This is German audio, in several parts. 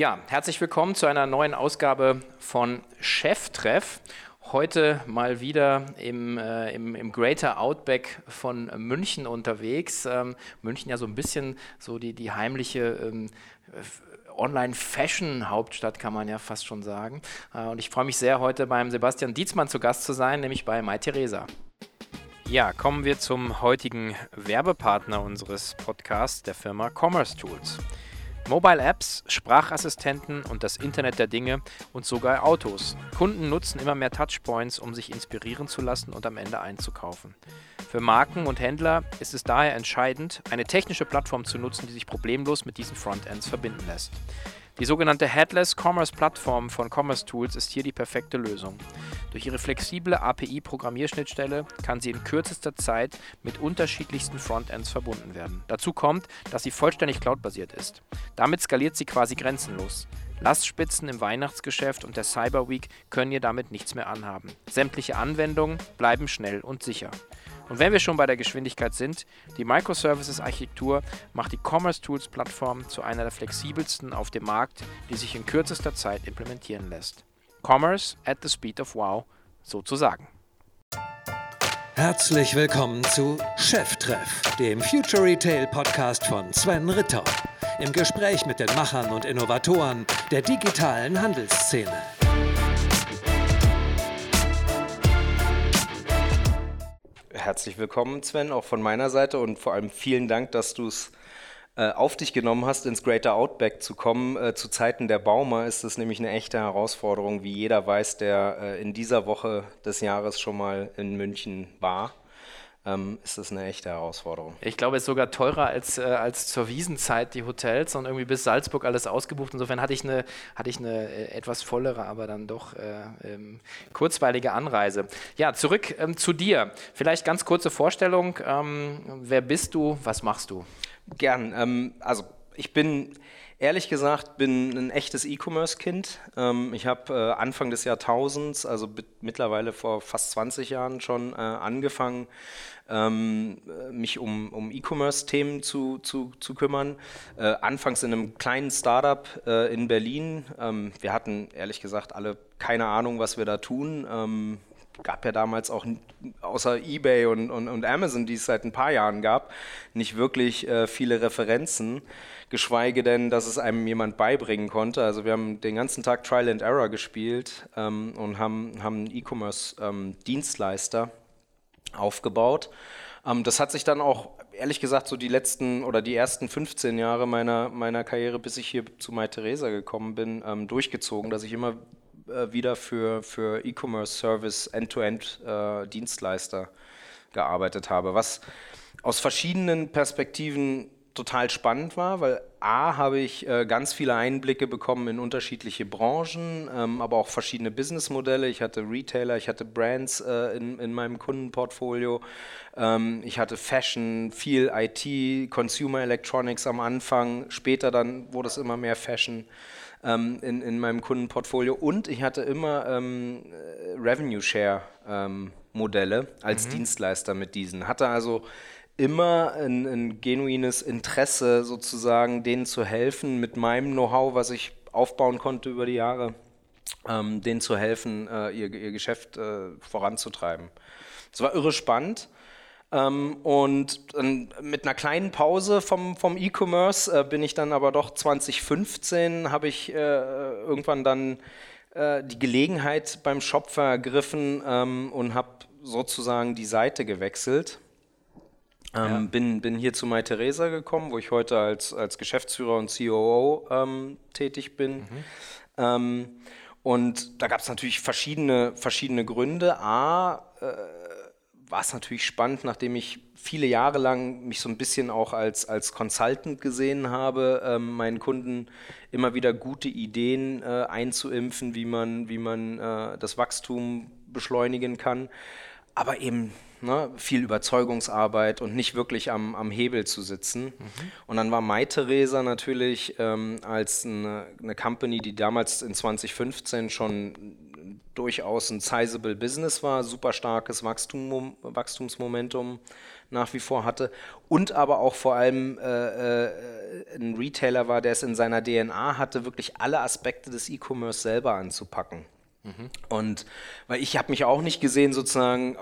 Ja, herzlich willkommen zu einer neuen Ausgabe von Cheftreff. Heute mal wieder im, äh, im, im, Greater Outback von München unterwegs. Ähm, München ja so ein bisschen so die, die heimliche ähm, Online-Fashion-Hauptstadt, kann man ja fast schon sagen. Äh, und ich freue mich sehr, heute beim Sebastian Dietzmann zu Gast zu sein, nämlich bei Mai Theresa. Ja, kommen wir zum heutigen Werbepartner unseres Podcasts, der Firma Commerce Tools. Mobile Apps, Sprachassistenten und das Internet der Dinge und sogar Autos. Kunden nutzen immer mehr Touchpoints, um sich inspirieren zu lassen und am Ende einzukaufen. Für Marken und Händler ist es daher entscheidend, eine technische Plattform zu nutzen, die sich problemlos mit diesen Frontends verbinden lässt. Die sogenannte Headless Commerce Plattform von Commerce Tools ist hier die perfekte Lösung. Durch ihre flexible API-Programmierschnittstelle kann sie in kürzester Zeit mit unterschiedlichsten Frontends verbunden werden. Dazu kommt, dass sie vollständig cloudbasiert ist. Damit skaliert sie quasi grenzenlos. Lastspitzen im Weihnachtsgeschäft und der Cyber Week können ihr damit nichts mehr anhaben. Sämtliche Anwendungen bleiben schnell und sicher. Und wenn wir schon bei der Geschwindigkeit sind, die Microservices-Architektur macht die Commerce Tools Plattform zu einer der flexibelsten auf dem Markt, die sich in kürzester Zeit implementieren lässt. Commerce at the speed of wow, sozusagen. Herzlich willkommen zu Cheftreff, dem Future Retail Podcast von Sven Ritter. Im Gespräch mit den Machern und Innovatoren der digitalen Handelsszene. Herzlich willkommen, Sven, auch von meiner Seite und vor allem vielen Dank, dass du es äh, auf dich genommen hast, ins Greater Outback zu kommen. Äh, zu Zeiten der Bauma ist es nämlich eine echte Herausforderung, wie jeder weiß, der äh, in dieser Woche des Jahres schon mal in München war ähm, ist das eine echte Herausforderung. Ich glaube, es ist sogar teurer als, äh, als zur Wiesenzeit die Hotels und irgendwie bis Salzburg alles ausgebucht. Insofern hatte ich eine, hatte ich eine äh, etwas vollere, aber dann doch äh, ähm, kurzweilige Anreise. Ja, zurück ähm, zu dir. Vielleicht ganz kurze Vorstellung. Ähm, wer bist du? Was machst du? Gern. Ähm, also ich bin Ehrlich gesagt, bin ein echtes E-Commerce-Kind. Ähm, ich habe äh, Anfang des Jahrtausends, also mittlerweile vor fast 20 Jahren schon, äh, angefangen, ähm, mich um, um E-Commerce-Themen zu, zu, zu kümmern. Äh, anfangs in einem kleinen Startup in Berlin. Ähm, wir hatten ehrlich gesagt alle keine Ahnung, was wir da tun. Gab ja damals auch außer eBay und, und, und, Amazon, die es seit ein paar Jahren gab, nicht wirklich äh, viele Referenzen geschweige denn, dass es einem jemand beibringen konnte. Also wir haben den ganzen Tag Trial and Error gespielt ähm, und haben, haben einen E-Commerce-Dienstleister ähm, aufgebaut. Ähm, das hat sich dann auch, ehrlich gesagt, so die letzten oder die ersten 15 Jahre meiner, meiner Karriere, bis ich hier zu Mai Theresa gekommen bin, ähm, durchgezogen, dass ich immer äh, wieder für, für E-Commerce-Service End-to-End-Dienstleister äh, gearbeitet habe, was aus verschiedenen Perspektiven total spannend war, weil A, habe ich äh, ganz viele Einblicke bekommen in unterschiedliche Branchen, ähm, aber auch verschiedene Businessmodelle. Ich hatte Retailer, ich hatte Brands äh, in, in meinem Kundenportfolio, ähm, ich hatte Fashion, viel IT, Consumer Electronics am Anfang, später dann wurde es immer mehr Fashion. Ähm, in, in meinem Kundenportfolio und ich hatte immer ähm, äh, Revenue Share ähm, Modelle als mhm. Dienstleister mit diesen. Hatte also immer ein, ein genuines Interesse, sozusagen denen zu helfen, mit meinem Know-how, was ich aufbauen konnte über die Jahre, ähm, denen zu helfen, äh, ihr, ihr Geschäft äh, voranzutreiben. Es war irre spannend. Ähm, und mit einer kleinen Pause vom, vom E-Commerce äh, bin ich dann aber doch 2015, habe ich äh, irgendwann dann äh, die Gelegenheit beim Shop vergriffen ähm, und habe sozusagen die Seite gewechselt ähm, ja. bin, bin hier zu Mai Theresa gekommen, wo ich heute als, als Geschäftsführer und COO ähm, tätig bin. Mhm. Ähm, und da gab es natürlich verschiedene, verschiedene Gründe. A, äh, war es natürlich spannend, nachdem ich viele Jahre lang mich so ein bisschen auch als, als Consultant gesehen habe, ähm, meinen Kunden immer wieder gute Ideen äh, einzuimpfen, wie man, wie man äh, das Wachstum beschleunigen kann. Aber eben ne, viel Überzeugungsarbeit und nicht wirklich am, am Hebel zu sitzen. Mhm. Und dann war Mai Theresa natürlich ähm, als eine, eine, Company, die damals in 2015 schon durchaus ein sizable Business war, super starkes Wachstum, Wachstumsmomentum nach wie vor hatte und aber auch vor allem äh, äh, ein Retailer war, der es in seiner DNA hatte, wirklich alle Aspekte des E-Commerce selber anzupacken. Mhm. Und weil ich habe mich auch nicht gesehen, sozusagen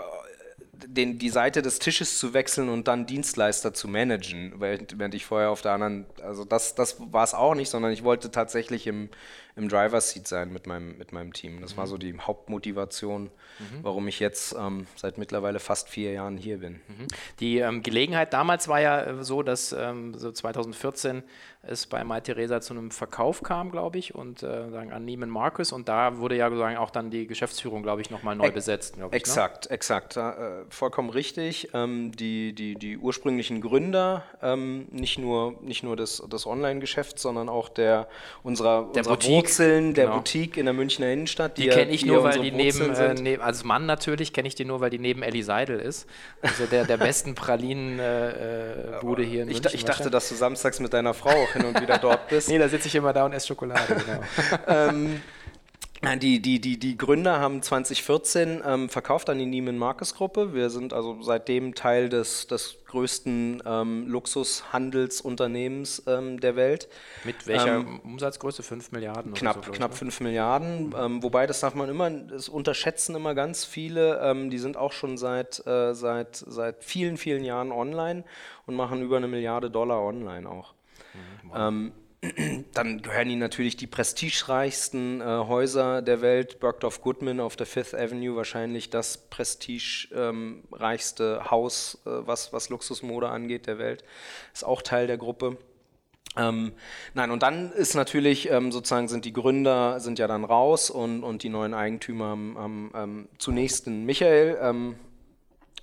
den, die Seite des Tisches zu wechseln und dann Dienstleister zu managen, während, während ich vorher auf der anderen, also das, das war es auch nicht, sondern ich wollte tatsächlich im, im Driver's Seat sein mit meinem, mit meinem Team. Das mhm. war so die Hauptmotivation, mhm. warum ich jetzt ähm, seit mittlerweile fast vier Jahren hier bin. Mhm. Die ähm, Gelegenheit damals war ja äh, so, dass ähm, so 2014 es bei Mai Theresa zu einem Verkauf kam, glaube ich, und äh, sagen, an Neiman Marcus und da wurde ja sozusagen auch dann die Geschäftsführung, glaube ich, nochmal neu e besetzt. Ich, exakt, ne? exakt, äh, vollkommen richtig. Ähm, die, die, die ursprünglichen Gründer, ähm, nicht nur, nicht nur des, des Online-Geschäfts, sondern auch der unserer, der unserer Boutique, Wurzeln der genau. Boutique in der Münchner Innenstadt. Die, die kenne ich nur, weil die neben, äh, neben, als Mann natürlich kenne ich die nur, weil die neben Ellie Seidel ist. Also der, der besten Pralinen-Bude äh, äh hier in ich, München. Ich dachte, dass du samstags mit deiner Frau hin und wieder dort bist. nee, da sitze ich immer da und esse Schokolade, genau. ähm, die, die, die, die Gründer haben 2014 ähm, verkauft an die Neiman Marcus Gruppe. Wir sind also seitdem Teil des, des größten ähm, Luxushandelsunternehmens ähm, der Welt. Mit welcher ähm, Umsatzgröße? 5 Milliarden? Knapp, so, knapp 5 ne? Milliarden. Mhm. wobei, das darf man immer, das unterschätzen immer ganz viele. Ähm, die sind auch schon seit, äh, seit, seit vielen, vielen Jahren online und machen über eine Milliarde Dollar online auch. Mhm. Ähm, dann gehören ihnen natürlich die prestigereichsten äh, Häuser der Welt. Bergdorf Goodman auf der Fifth Avenue, wahrscheinlich das prestigereichste ähm, Haus, äh, was, was Luxusmode angeht, der Welt. Ist auch Teil der Gruppe. Ähm, nein, und dann ist natürlich ähm, sozusagen sind die Gründer sind ja dann raus und, und die neuen Eigentümer haben, haben ähm, zunächst den Michael ähm,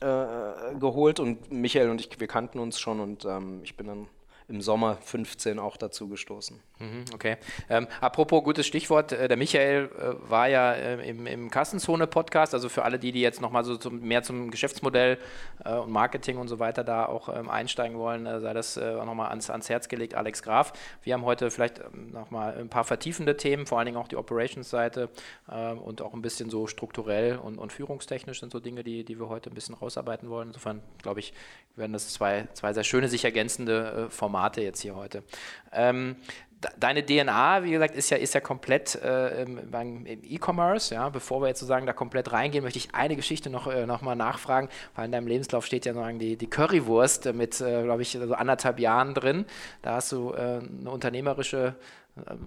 äh, geholt und Michael und ich, wir kannten uns schon und ähm, ich bin dann im Sommer 15 auch dazu gestoßen. Mhm, okay. Ähm, apropos gutes Stichwort, äh, der Michael äh, war ja äh, im, im Kassenzone-Podcast, also für alle die, die jetzt nochmal so zum, mehr zum Geschäftsmodell und Marketing und so weiter da auch ähm, einsteigen wollen, sei das äh, nochmal ans, ans Herz gelegt, Alex Graf. Wir haben heute vielleicht ähm, nochmal ein paar vertiefende Themen, vor allen Dingen auch die Operations-Seite ähm, und auch ein bisschen so strukturell und, und führungstechnisch sind so Dinge, die, die wir heute ein bisschen rausarbeiten wollen. Insofern glaube ich, werden das zwei, zwei sehr schöne, sich ergänzende Formate jetzt hier heute. Ähm, deine DNA, wie gesagt, ist ja, ist ja komplett äh, im, E-Commerce. Ja? Bevor wir jetzt sozusagen da komplett reingehen, möchte ich eine Geschichte noch, äh, noch mal nachfragen, weil in deinem Lebenslauf steht ja sozusagen die, die Currywurst mit, äh, glaube ich, so anderthalb Jahren drin. Da hast du äh, eine unternehmerische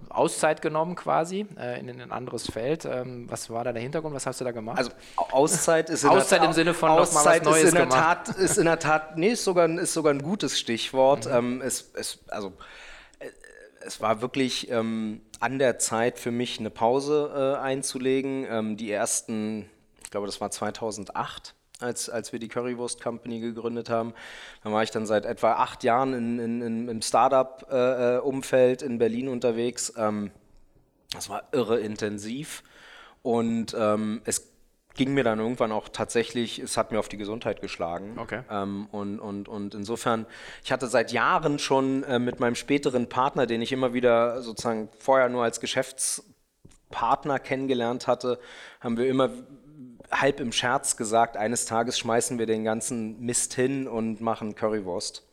Auszeit genommen quasi äh, in, in, ein anderes Feld. Ähm, was war da der Hintergrund? Was hast du da gemacht? Also Auszeit ist in Auszeit im Sinne von Auszeit was Neues ist in der Tat ist in der Tat nee ist sogar ist sogar ein gutes Stichwort. Mhm. Ähm, es, es, also es war wirklich ähm, an der Zeit für mich eine Pause äh, einzulegen. Ähm, die ersten, ich glaube, das war 2008 als, als wir die Currywurst Company gegründet haben. Da war ich dann seit etwa acht Jahren in, in, in, im Startup-Umfeld äh, in Berlin unterwegs. Ähm, das war irre intensiv und ähm, es ging mir dann irgendwann auch tatsächlich, es hat mir auf die Gesundheit geschlagen. Okay. Ähm, und, und, und insofern, ich hatte seit Jahren schon äh, mit meinem späteren Partner, den ich immer wieder sozusagen vorher nur als Geschäftspartner kennengelernt hatte, haben wir immer halb im Scherz gesagt, eines Tages schmeißen wir den ganzen Mist hin und machen Currywurst.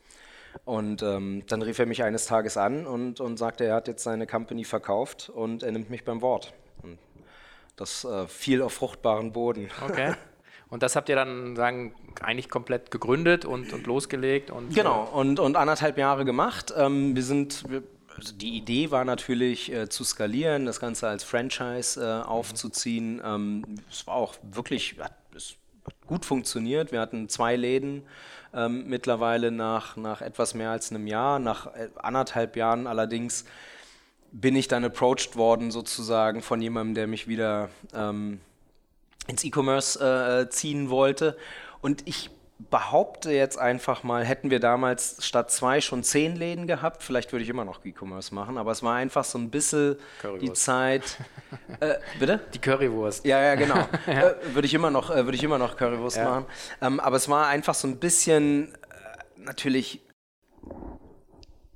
Und ähm, dann rief er mich eines Tages an und, und sagte, er hat jetzt seine Company verkauft und er nimmt mich beim Wort. Und das äh, fiel auf fruchtbaren Boden. Okay. Und das habt ihr dann sagen, eigentlich komplett gegründet und, und losgelegt? Und, genau, und, und anderthalb Jahre gemacht. Ähm, wir sind, wir, die Idee war natürlich äh, zu skalieren, das Ganze als Franchise äh, aufzuziehen. Ähm, es war auch wirklich hat, es hat gut funktioniert. Wir hatten zwei Läden ähm, mittlerweile nach, nach etwas mehr als einem Jahr. Nach äh, anderthalb Jahren allerdings bin ich dann approached worden sozusagen von jemandem, der mich wieder ähm, ins E-Commerce äh, ziehen wollte. Und ich behaupte jetzt einfach mal, hätten wir damals statt zwei schon zehn Läden gehabt, vielleicht würde ich immer noch E-Commerce machen, aber es war einfach so ein bisschen die Zeit. Äh, bitte? Die Currywurst. Ja, ja, genau. ja. Äh, würde ich immer noch, äh, würde ich immer noch Currywurst ja. machen. Ähm, aber es war einfach so ein bisschen äh, natürlich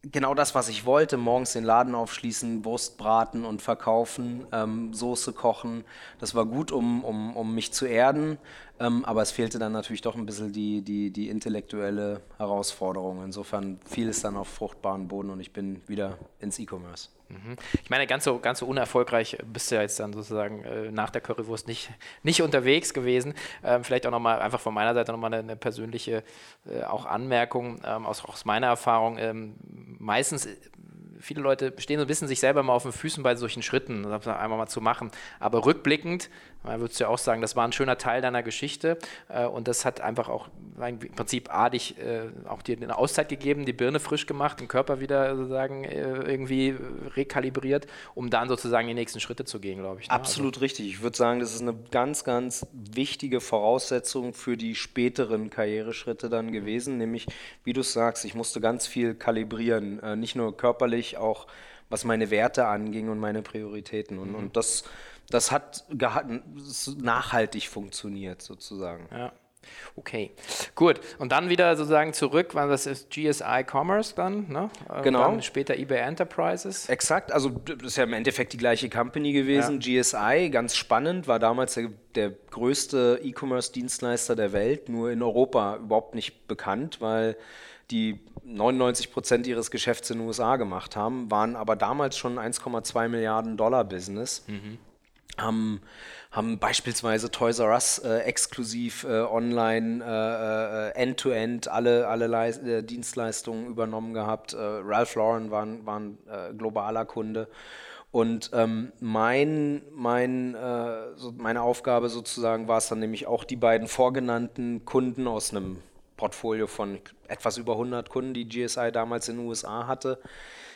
genau das, was ich wollte. Morgens den Laden aufschließen, Wurst braten und verkaufen, ähm, Soße kochen. Das war gut, um, um, um mich zu erden. Ähm, aber es fehlte dann natürlich doch ein bisschen die, die, die intellektuelle Herausforderung. Insofern fiel es dann auf fruchtbaren Boden und ich bin wieder ins E-Commerce. Mhm. Ich meine, ganz so, ganz so unerfolgreich bist du ja jetzt dann sozusagen äh, nach der Currywurst nicht, nicht unterwegs gewesen. Ähm, vielleicht auch nochmal einfach von meiner Seite nochmal eine, eine persönliche äh, auch Anmerkung ähm, aus, aus meiner Erfahrung. Ähm, meistens viele Leute stehen so ein bisschen sich selber mal auf den Füßen bei solchen Schritten, das einmal mal zu machen. Aber rückblickend, würdest du ja auch sagen, das war ein schöner Teil deiner Geschichte äh, und das hat einfach auch im Prinzip A, dich äh, auch dir eine Auszeit gegeben, die Birne frisch gemacht, den Körper wieder sozusagen äh, irgendwie rekalibriert, um dann sozusagen die nächsten Schritte zu gehen, glaube ich. Ne? Absolut also. richtig. Ich würde sagen, das ist eine ganz, ganz wichtige Voraussetzung für die späteren Karriereschritte dann gewesen, nämlich, wie du sagst, ich musste ganz viel kalibrieren, nicht nur körperlich, ich auch, was meine Werte anging und meine Prioritäten. Und, mhm. und das, das hat nachhaltig funktioniert sozusagen. Ja. Okay, gut. Und dann wieder sozusagen zurück, weil das ist GSI Commerce dann, ne? Genau. Dann später eBay Enterprises. Exakt, also das ist ja im Endeffekt die gleiche Company gewesen. Ja. GSI, ganz spannend, war damals der, der größte E-Commerce-Dienstleister der Welt, nur in Europa überhaupt nicht bekannt, weil die 99 Prozent ihres Geschäfts in den USA gemacht haben, waren aber damals schon 1,2 Milliarden Dollar Business. Mhm. Haben, haben beispielsweise Toys R Us äh, exklusiv äh, online äh, äh end-to-end -end alle, alle äh, Dienstleistungen übernommen gehabt. Äh, Ralph Lauren war, war ein globaler Kunde. Und ähm, mein, mein, so meine Aufgabe sozusagen war es dann nämlich auch die beiden vorgenannten Kunden aus einem Portfolio von etwas über 100 Kunden, die GSI damals in den USA hatte,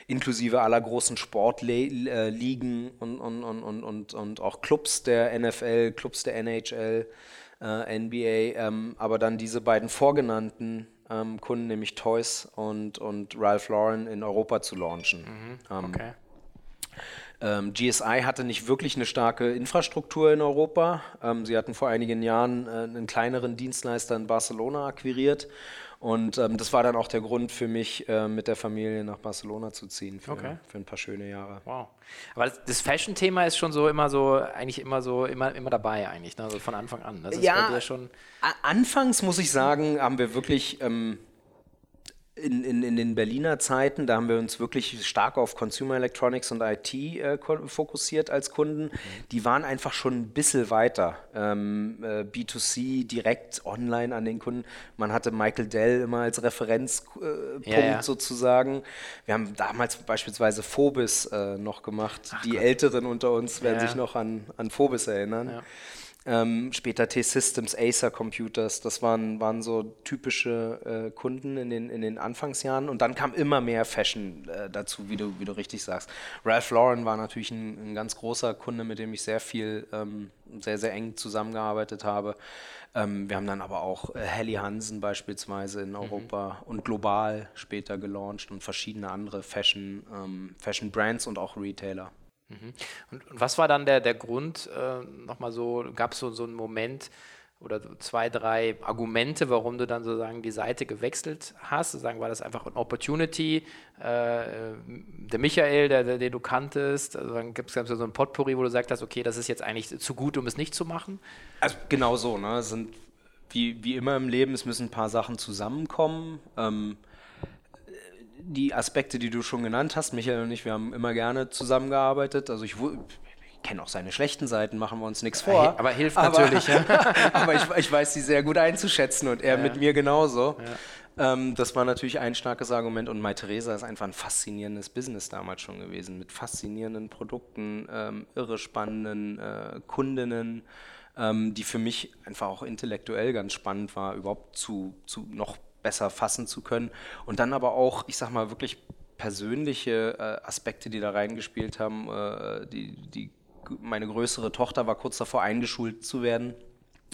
inklusive aller großen Sportligen und, und, und, und, und, auch Clubs der NFL, Clubs der NHL, äh, NBA, ähm, aber dann diese beiden vorgenannten ähm, Kunden, nämlich Toys und, und Ralph Lauren in Europa zu launchen. Mhm, ähm, okay. Ähm, GSI hatte nicht wirklich eine starke Infrastruktur in Europa. Ähm, sie hatten vor einigen Jahren äh, einen kleineren Dienstleister in Barcelona akquiriert. Und ähm, das war dann auch der Grund für mich, äh, mit der Familie nach Barcelona zu ziehen für, okay. für ein paar schöne Jahre. Wow. Aber das, das Fashion-Thema ist schon so immer so, eigentlich immer so, immer, immer dabei eigentlich, ne? also von Anfang an. Das ja, schon anfangs muss ich sagen, haben wir wirklich ähm, in, in, in den Berliner Zeiten, da haben wir uns wirklich stark auf Consumer Electronics und IT äh, fokussiert als Kunden. Mhm. Die waren einfach schon ein bisschen weiter. Ähm, äh, B2C direkt online an den Kunden. Man hatte Michael Dell immer als Referenzpunkt äh, ja, ja. sozusagen. Wir haben damals beispielsweise Phobis äh, noch gemacht. Ach Die Gott. Älteren unter uns werden ja. sich noch an, an Phobis erinnern. Ähm, später T-Systems, Acer Computers, das waren, waren so typische äh, Kunden in den, in den Anfangsjahren. Und dann kam immer mehr Fashion äh, dazu, wie du, wie du richtig sagst. Ralph Lauren war natürlich ein, ein ganz großer Kunde, mit dem ich sehr viel, ähm, sehr, sehr eng zusammengearbeitet habe. Ähm, wir haben dann aber auch äh, Helly Hansen beispielsweise in mhm. Europa mhm. und global später gelauncht und verschiedene andere Fashion, ähm, Fashion Brands und auch Retailer. Mhm. Und, und, was war dann der, der Grund, äh, nochmal so, gab es so, so einen Moment oder so zwei, drei Argumente, warum du dann sozusagen die Seite gewechselt hast? Sozusagen war das einfach ein Opportunity, äh, der Michael, der, der, den du kanntest, also dann gibt es so ein Potpourri, wo du sagst, okay, das ist jetzt eigentlich zu gut, um es nicht zu machen? Also genau so, ne? Sind wie, wie immer im Leben, es müssen ein paar Sachen zusammenkommen. Ähm, die Aspekte, die du schon genannt hast, Michael und ich, wir haben immer gerne zusammengearbeitet. Also ich, kenne auch seine schlechten Seiten, machen wir uns nichts vor. Aber hilft aber, natürlich. Ja. aber ich, ich, weiß sie sehr gut einzuschätzen und er ja. mit mir genauso. Ja. Ähm, das war natürlich ein starkes Argument und Mai Theresa ist einfach ein faszinierendes Business damals schon gewesen, mit faszinierenden Produkten, ähm, irre spannenden äh, Kundinnen, ähm, die für mich einfach auch intellektuell ganz spannend war, überhaupt zu, zu noch besser fassen zu können. Und dann aber auch, ich sag mal, wirklich persönliche äh, Aspekte, die da reingespielt haben. Äh, die, die, meine größere Tochter war kurz davor, eingeschult zu werden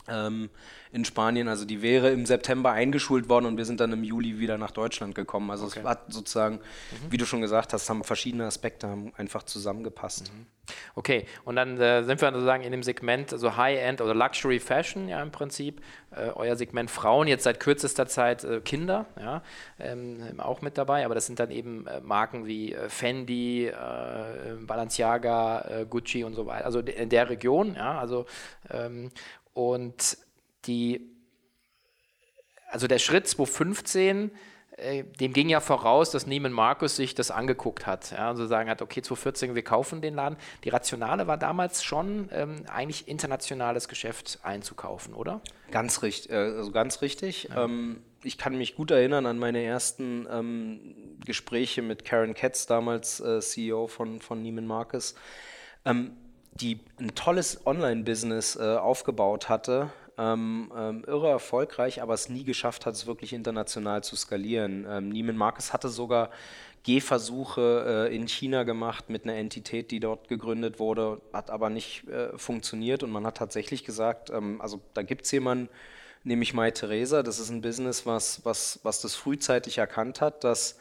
in Spanien. Also die wäre im September eingeschult worden und wir sind dann im Juli wieder nach Deutschland gekommen. Also okay. es war sozusagen, mhm. wie du schon gesagt hast, haben verschiedene Aspekte haben einfach zusammengepasst. Mhm. Okay, und dann äh, sind wir sozusagen in dem Segment, also High-End oder Luxury Fashion, ja im Prinzip. Äh, euer Segment Frauen, jetzt seit kürzester Zeit äh, Kinder, ja, ähm, auch mit dabei, aber das sind dann eben äh, Marken wie äh, Fendi, äh, Balenciaga, Gucci und so weiter, also in der Region, ja, also ähm, und die, also der Schritt 2015 äh, dem ging ja voraus, dass Neiman Marcus sich das angeguckt hat. Ja, und so sagen hat, okay, 2014, wir kaufen den Laden. Die Rationale war damals schon, ähm, eigentlich internationales Geschäft einzukaufen, oder? Ganz richtig, äh, also ganz richtig. Ja. Ähm, ich kann mich gut erinnern an meine ersten ähm, Gespräche mit Karen Katz, damals äh, CEO von, von Neiman Marcus, ähm, die ein tolles Online-Business äh, aufgebaut hatte, ähm, ähm, irre erfolgreich, aber es nie geschafft hat, es wirklich international zu skalieren. Ähm, Neiman Marcus hatte sogar Gehversuche äh, in China gemacht mit einer Entität, die dort gegründet wurde, hat aber nicht äh, funktioniert und man hat tatsächlich gesagt, ähm, also da gibt es jemanden, nämlich Mai Theresa, das ist ein Business, was, was, was das frühzeitig erkannt hat, dass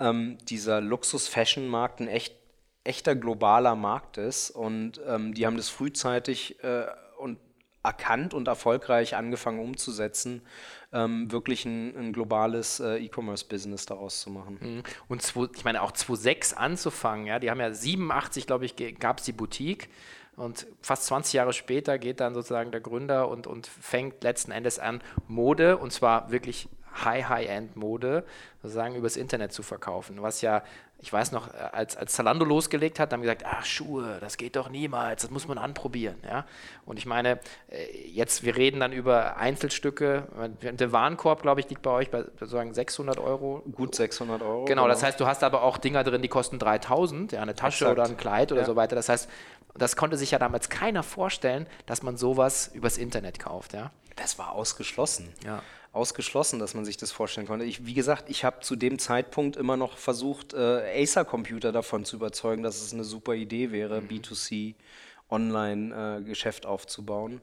ähm, dieser Luxus-Fashion-Markt ein echt, echter globaler Markt ist und ähm, die haben das frühzeitig äh, und erkannt und erfolgreich angefangen umzusetzen, ähm, wirklich ein, ein globales äh, E-Commerce-Business daraus zu machen. Mhm. Und zwei, ich meine auch 2006 anzufangen, ja, die haben ja 87, glaube ich, gab es die Boutique. Und fast 20 Jahre später geht dann sozusagen der Gründer und, und fängt letzten Endes an, Mode, und zwar wirklich High-High-End-Mode, sozusagen übers Internet zu verkaufen. Was ja ich weiß noch, äh, als, als Zalando losgelegt hat, haben wir gesagt, ach Schuhe, das geht doch niemals, das muss man anprobieren. Ja? Und ich meine, äh, jetzt, wir reden dann über Einzelstücke. Der Warenkorb, glaube ich, liegt bei euch bei sozusagen 600 Euro. Gut 600 Euro. Genau, genau, das heißt, du hast aber auch Dinger drin, die kosten 3000, ja, eine Tasche Exakt. oder ein Kleid oder ja. so weiter. Das heißt, das konnte sich ja damals keiner vorstellen, dass man sowas übers Internet kauft. Ja? Das war ausgeschlossen. Ja ausgeschlossen, dass man sich das vorstellen konnte. Ich, wie gesagt, ich habe zu dem Zeitpunkt immer noch versucht, äh, Acer-Computer davon zu überzeugen, dass es eine super Idee wäre, mhm. B2C Online-Geschäft äh, aufzubauen.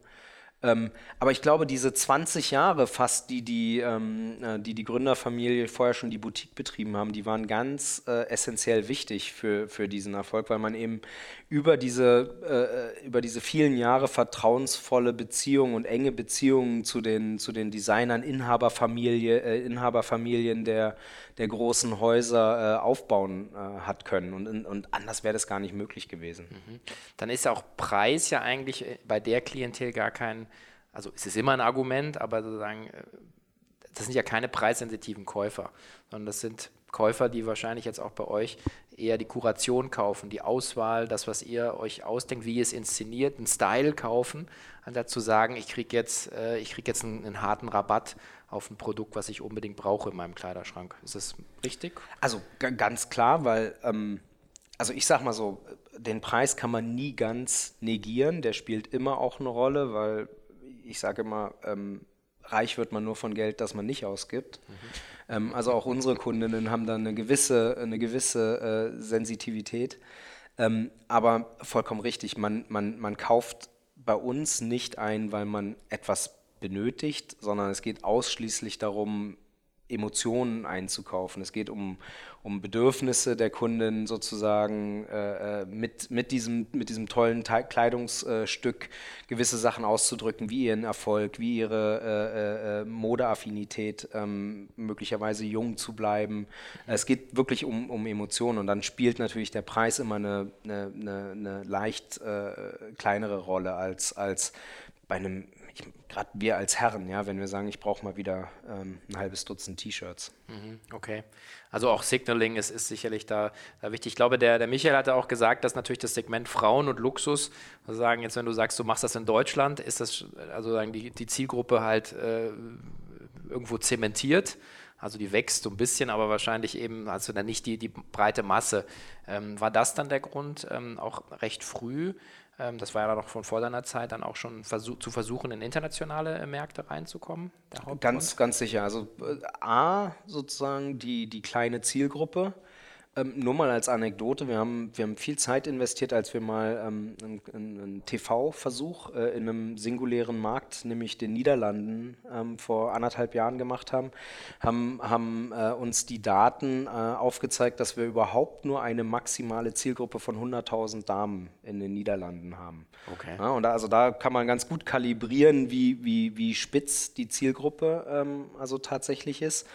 Ähm, aber ich glaube, diese 20 Jahre fast, die die, ähm, äh, die die Gründerfamilie vorher schon die Boutique betrieben haben, die waren ganz äh, essentiell wichtig für, für diesen Erfolg, weil man eben über diese, äh, über diese vielen Jahre vertrauensvolle Beziehungen und enge Beziehungen zu den, zu den Designern, Inhaberfamilie, äh, Inhaberfamilien der, der großen Häuser äh, aufbauen äh, hat können. Und, und anders wäre das gar nicht möglich gewesen. Mhm. Dann ist auch Preis ja eigentlich bei der Klientel gar kein also es ist immer ein Argument, aber sozusagen, äh, das sind ja keine preissensitiven Käufer, sondern das sind Käufer, die wahrscheinlich jetzt auch bei euch eher die Kuration kaufen, die Auswahl, das, was ihr euch ausdenkt, wie ihr es inszeniert, einen Style kaufen, anstatt zu sagen, ich kriege jetzt, äh, krieg jetzt einen, einen, harten Rabatt auf ein Produkt, was ich unbedingt brauche in meinem Kleiderschrank. Ist das richtig? Also ganz klar, weil, ähm, also ich sag mal so, den Preis kann man nie ganz negieren, der spielt immer auch eine Rolle, weil ich sage immer, ähm, reich wird man nur von Geld, das man nicht ausgibt. Mhm. Ähm, also auch unsere Kundinnen haben da eine gewisse, eine gewisse äh, Sensitivität. Ähm, aber vollkommen richtig, man, man, man kauft bei uns nicht ein, weil man etwas benötigt, sondern es geht ausschließlich darum, Emotionen einzukaufen. Es geht um, um Bedürfnisse der Kunden sozusagen äh, äh, mit, mit, diesem, mit diesem tollen Te Kleidungsstück gewisse Sachen auszudrücken, wie ihren Erfolg, wie ihre äh, äh, äh Modeaffinität, ähm, möglicherweise jung zu bleiben. Es geht wirklich um, um Emotionen und dann spielt natürlich der Preis immer eine, eine, eine, eine leicht äh, kleinere Rolle als, als bei einem gerade wir als Herren, ja, wenn wir sagen, ich brauche mal wieder ähm, ein halbes Dutzend T-Shirts. Mhm, okay. Also auch Signaling ist, ist sicherlich da, da, wichtig. Ich glaube, der, der Michael hatte auch gesagt, dass natürlich das Segment Frauen und Luxus, also sagen jetzt, wenn du sagst, du machst das in Deutschland, ist das also sagen die, die Zielgruppe halt äh, irgendwo zementiert. Also die wächst so ein bisschen, aber wahrscheinlich eben also dann nicht die, die breite Masse. Ähm, war das dann der Grund, ähm, auch recht früh das war ja noch von vor deiner Zeit, dann auch schon versuch, zu versuchen, in internationale äh, Märkte reinzukommen? Ganz, ganz sicher. Also äh, A, sozusagen die, die kleine Zielgruppe. Ähm, nur mal als Anekdote, wir haben, wir haben viel Zeit investiert, als wir mal ähm, einen, einen TV-Versuch äh, in einem singulären Markt, nämlich den Niederlanden, ähm, vor anderthalb Jahren gemacht haben, haben, haben äh, uns die Daten äh, aufgezeigt, dass wir überhaupt nur eine maximale Zielgruppe von 100.000 Damen in den Niederlanden haben. Okay. Ja, und da, also da kann man ganz gut kalibrieren, wie, wie, wie spitz die Zielgruppe ähm, also tatsächlich ist.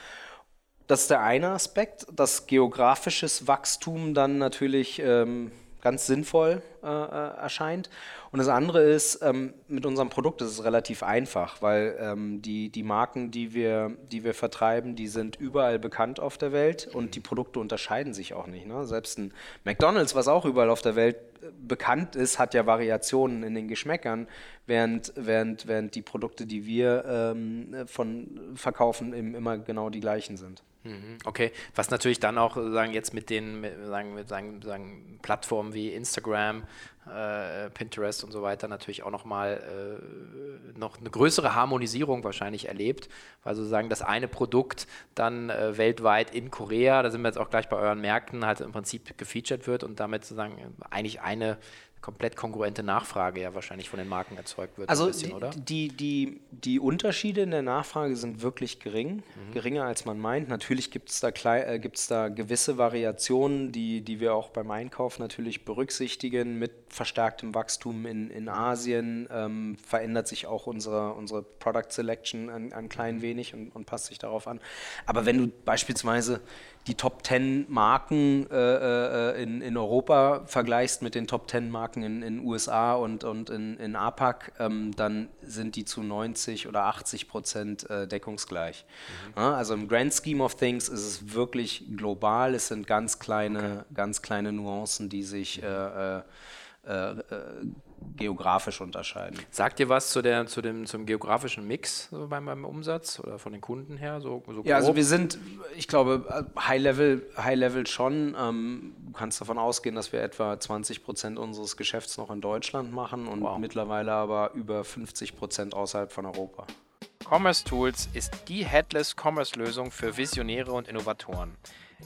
Das ist der eine Aspekt, dass geografisches Wachstum dann natürlich ähm, ganz sinnvoll äh, äh, erscheint. Und das andere ist, ähm, mit unserem Produkt ist es relativ einfach, weil ähm, die, die Marken, die wir, die wir vertreiben, die sind überall bekannt auf der Welt und die Produkte unterscheiden sich auch nicht. Ne? Selbst ein McDonald's, was auch überall auf der Welt äh, bekannt ist, hat ja Variationen in den Geschmäckern, während, während, während die Produkte, die wir ähm, von verkaufen, eben immer genau die gleichen sind. Mhm, okay, was natürlich dann auch sagen jetzt mit den sagen, mit, sagen, sagen Plattformen wie Instagram, äh, Pinterest und so weiter natürlich auch nochmal äh, noch eine größere Harmonisierung wahrscheinlich erlebt, weil sozusagen das eine Produkt dann äh, weltweit in Korea, da sind wir jetzt auch gleich bei euren Märkten, halt im Prinzip gefeatured wird und damit sozusagen eigentlich eine komplett kongruente Nachfrage ja wahrscheinlich von den Marken erzeugt wird. Also bisschen, die, die, die Unterschiede in der Nachfrage sind wirklich gering, mhm. geringer als man meint. Natürlich gibt es da, äh, da gewisse Variationen, die, die wir auch beim Einkauf natürlich berücksichtigen. Mit verstärktem Wachstum in, in Asien ähm, verändert sich auch unsere, unsere Product Selection ein, ein klein wenig und, und passt sich darauf an. Aber wenn du beispielsweise die Top 10 Marken äh, äh, in, in Europa vergleichst mit den Top 10 Marken in den USA und, und in, in APAC, ähm, dann sind die zu 90 oder 80 Prozent äh, deckungsgleich. Mhm. Ja, also im Grand Scheme of Things ist es wirklich global. Es sind ganz kleine, okay. ganz kleine Nuancen, die sich äh, äh, äh, geografisch unterscheiden. Sagt ihr was zu der, zu dem, zum geografischen Mix so beim, beim Umsatz oder von den Kunden her? So, so ja, also wir sind, ich glaube, High Level, High Level schon. Ähm, du kannst davon ausgehen, dass wir etwa 20 Prozent unseres Geschäfts noch in Deutschland machen und wow. mittlerweile aber über 50 Prozent außerhalb von Europa. Commerce Tools ist die Headless Commerce Lösung für Visionäre und Innovatoren.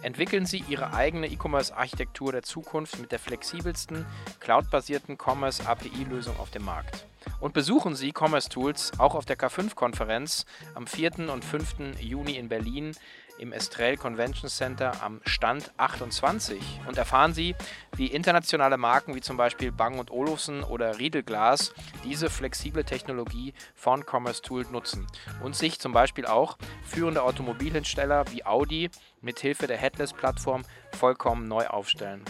Entwickeln Sie Ihre eigene E-Commerce-Architektur der Zukunft mit der flexibelsten, cloudbasierten Commerce-API-Lösung auf dem Markt. Und besuchen Sie Commerce Tools auch auf der K5-Konferenz am 4. und 5. Juni in Berlin im Estrell Convention Center am Stand 28 und erfahren Sie, wie internationale Marken wie zum Beispiel Bang Olufsen oder Riedelglas diese flexible Technologie von Commerce Tool nutzen und sich zum Beispiel auch führende Automobilhersteller wie Audi mit Hilfe der Headless-Plattform vollkommen neu aufstellen.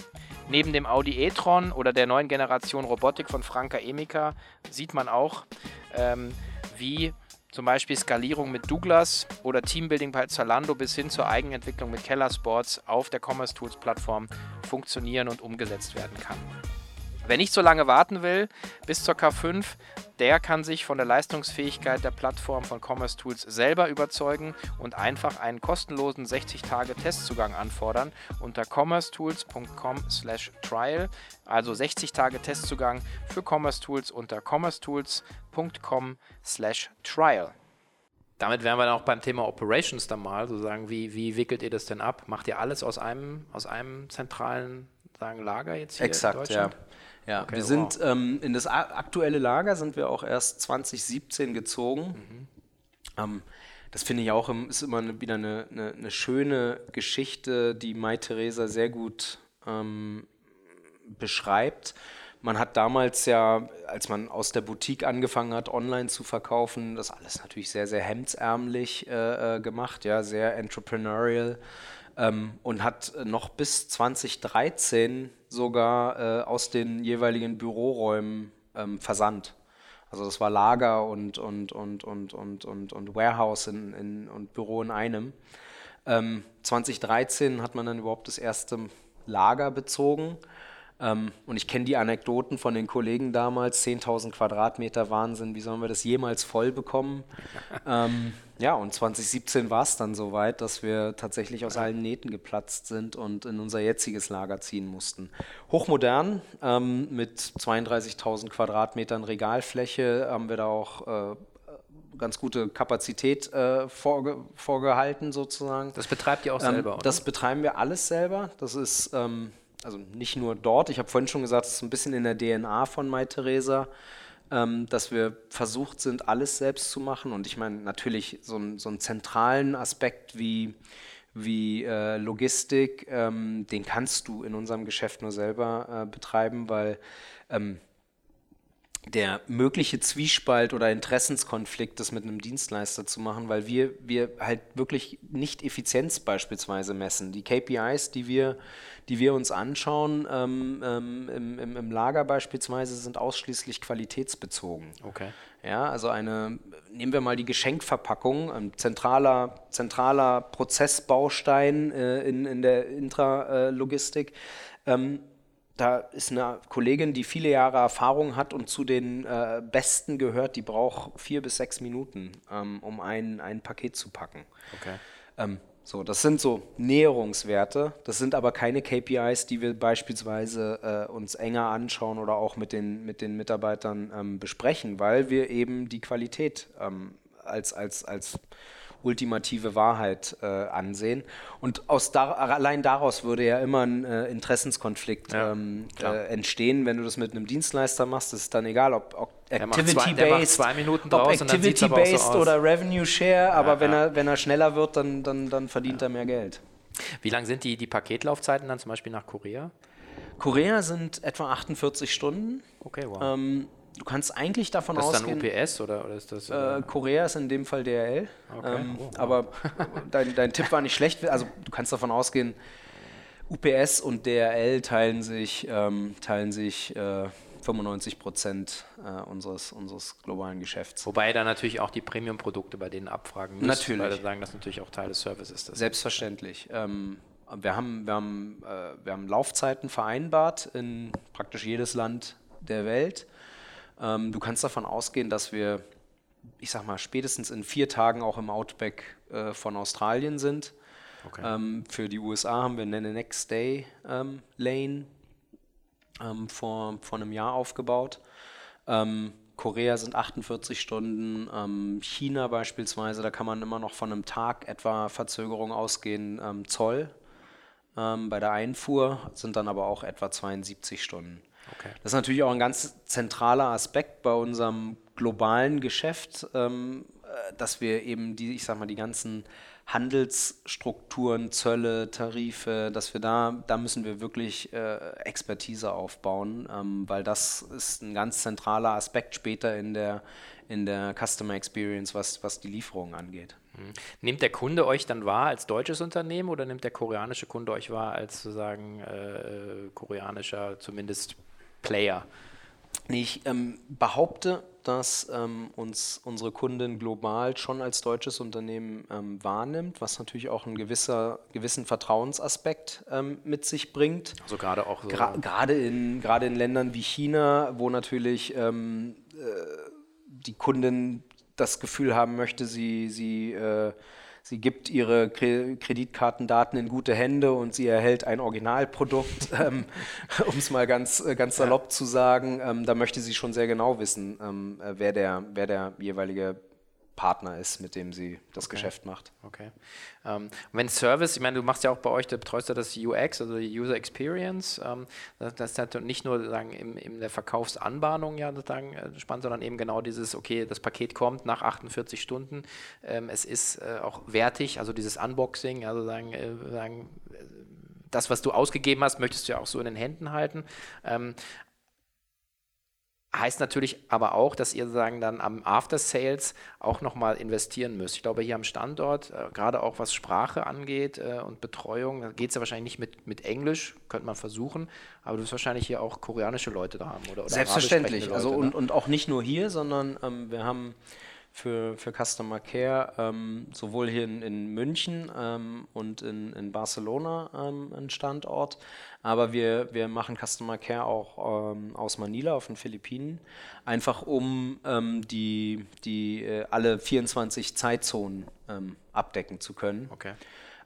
Neben dem Audi e-tron oder der neuen Generation Robotik von Franka Emika sieht man auch, ähm, wie zum Beispiel Skalierung mit Douglas oder Teambuilding bei Zalando bis hin zur Eigenentwicklung mit Keller Sports auf der Commerce Tools Plattform funktionieren und umgesetzt werden kann. Wer nicht so lange warten will bis zur K5, der kann sich von der Leistungsfähigkeit der Plattform von Commerce Tools selber überzeugen und einfach einen kostenlosen 60-Tage-Testzugang anfordern unter commercetools.com/trial, also 60 Tage Testzugang für Commerce Tools unter commercetools.com/trial. Damit wären wir dann auch beim Thema Operations dann mal, so sagen, wie, wie wickelt ihr das denn ab? Macht ihr alles aus einem, aus einem zentralen sagen, Lager jetzt hier Exakt, in Deutschland? Ja. Ja, okay, wir sind wow. ähm, in das aktuelle Lager sind wir auch erst 2017 gezogen. Mhm. Ähm, das finde ich auch ist immer eine, wieder eine, eine, eine, schöne Geschichte, die Mai Theresa sehr gut ähm, beschreibt. Man hat damals ja, als man aus der Boutique angefangen hat, online zu verkaufen, das alles natürlich sehr, sehr hemdsärmlich äh, äh gemacht, ja, sehr entrepreneurial ähm, und hat noch bis 2013 sogar äh, aus den jeweiligen Büroräumen ähm, versandt. Also das war Lager und, und, und, und, und, und, und Warehouse in, in, und Büro in einem. Ähm, 2013 hat man dann überhaupt das erste Lager bezogen. Ähm, und ich kenne die Anekdoten von den Kollegen damals, 10.000 Quadratmeter Wahnsinn, wie sollen wir das jemals voll bekommen? ähm, ja, und 2017 war es dann soweit, dass wir tatsächlich aus allen Nähten geplatzt sind und in unser jetziges Lager ziehen mussten. Hochmodern, ähm, mit 32.000 Quadratmetern Regalfläche haben wir da auch äh, ganz gute Kapazität äh, vorge vorgehalten sozusagen. Das betreibt ihr auch Ähm, selber, oder? das betreiben wir alles selber. Das ist ähm, also nicht nur dort. Ich habe vorhin schon gesagt, es ist ein bisschen in der DNA von Mai Theresa, ähm, dass wir versucht sind, alles selbst zu machen. Und ich meine, natürlich so, so einen zentralen Aspekt wie, wie äh, Logistik, ähm, den kannst du in unserem Geschäft nur selber äh, betreiben, weil ähm, der mögliche Zwiespalt oder Interessenskonflikt, das mit einem Dienstleister zu machen, weil wir, wir halt wirklich nicht Effizienz beispielsweise messen. Die KPIs, die wir, die wir uns anschauen ähm, ähm, im, im, im Lager beispielsweise, sind ausschließlich qualitätsbezogen. okay. Ja, also eine, nehmen wir mal die Geschenkverpackung, ein zentraler, zentraler Prozessbaustein äh, in, in der Intralogistik. Ähm, da ist eine Kollegin, die viele Jahre Erfahrung hat und zu den äh, Besten gehört, die braucht vier bis sechs Minuten, ähm, um ein, ein Paket zu packen. Okay. Ähm, so, das sind so Näherungswerte. Das sind aber keine KPIs, die wir beispielsweise äh, uns enger anschauen oder auch mit den, mit den Mitarbeitern ähm, besprechen, weil wir eben die Qualität ähm, als, als, als ultimative Wahrheit äh, ansehen. Und aus da, allein daraus würde ja immer ein äh, Interessenskonflikt Ja, ähm, äh, entstehen, wenn du das mit einem Dienstleister machst. Das ist dann egal, ob, ob aber auch so Activity-based oder Revenue Share, aber Ja, wenn. Er, wenn er schneller wird, dann, dann, dann verdient er mehr Geld. Wie lang sind die, die Paketlaufzeiten dann zum Beispiel nach Korea? Korea sind etwa 48 Stunden. Okay, wow. Ähm, du kannst eigentlich davon das ist dann ausgehen. UPS oder, oder ist das. Äh, Korea ist in dem Fall DRL. Okay. Ähm, Oh, wow. Aber dein, dein Tipp war nicht schlecht. Also du kannst davon ausgehen, UPS und DRL teilen sich, ähm, teilen sich äh, 95 Prozent äh, unseres, unseres globalen Geschäfts. Wobei da natürlich auch die Premium-Produkte bei denen abfragen müssen, Natürlich. weil sie sagen, das natürlich auch Teil des Services ist. Selbstverständlich. Ähm, wir, haben, wir, haben, äh, wir haben Laufzeiten vereinbart in praktisch jedes Land der Welt. Ähm, du kannst davon ausgehen, dass wir, ich sag mal, spätestens in vier Tagen auch im Outback äh, von Australien sind. Okay. Ähm, für die USA haben wir eine Next Day ähm, Lane ähm, vor, vor einem Jahr aufgebaut. Ähm, Korea sind 48 Stunden, ähm, China beispielsweise, da kann man immer noch von einem Tag etwa Verzögerung ausgehen. Zoll bei der Einfuhr sind dann aber auch etwa 72 Stunden. Okay. Das ist natürlich auch ein ganz zentraler Aspekt bei unserem globalen Geschäft, ähm, äh, dass wir eben die, ich sag mal, die ganzen Handelsstrukturen, Zölle, Tarife, dass wir da, da müssen wir wirklich äh, Expertise aufbauen, ähm, weil das ist ein ganz zentraler Aspekt später in der, in der Customer Experience, was, was die Lieferung angeht. Mhm. Nimmt der Kunde euch dann wahr als deutsches Unternehmen oder nimmt der koreanische Kunde euch wahr als sozusagen äh, koreanischer zumindest Player? Ich ähm, behaupte, dass ähm, uns unsere Kundin global schon als deutsches Unternehmen ähm, wahrnimmt, was natürlich auch einen gewisser, gewissen Vertrauensaspekt ähm, mit sich bringt. Also gerade auch so. Gerade, in, gerade in Ländern wie China, wo natürlich ähm, äh, die Kundin das Gefühl haben möchte, sie, sie, äh, sie gibt ihre Kre Kreditkartendaten in gute Hände und sie erhält ein Originalprodukt, ähm, um es mal ganz, äh, ganz salopp zu sagen. Ähm, da möchte sie schon sehr genau wissen, ähm, äh, wer, der, wer der jeweilige Partner ist, mit dem sie das Geschäft macht. Okay. Ähm, wenn Service, ich meine, du machst ja auch bei euch, du betreust ja das UX, also die User Experience. Ähm, das, das ist halt nicht nur sagen, im, in der Verkaufsanbahnung ja sozusagen äh, spannend, sondern eben genau dieses, okay, das Paket kommt nach 48 Stunden. Ähm, es ist äh, auch wertig, also dieses Unboxing, also sagen, äh, sagen äh, das, was du ausgegeben hast, möchtest du ja auch so in den Händen halten. Ähm, Heißt natürlich aber auch, dass ihr sagen dann am After Sales auch nochmal investieren müsst. Ich glaube, hier am Standort, äh, gerade auch was Sprache angeht äh, und Betreuung, da geht es ja wahrscheinlich nicht mit, mit Englisch, könnte man versuchen, aber du wirst wahrscheinlich hier auch koreanische Leute da haben, oder? oder Selbstverständlich. sprechende Also Leute, und, ne? und auch nicht nur hier, sondern ähm, wir haben für, für Customer Care ähm, sowohl hier in, in München ähm, und in, in Barcelona ähm, einen Standort, aber wir, wir machen Customer Care auch ähm, aus Manila auf den Philippinen, einfach um ähm, die, die äh, alle 24 Zeitzonen ähm, abdecken zu können. Okay.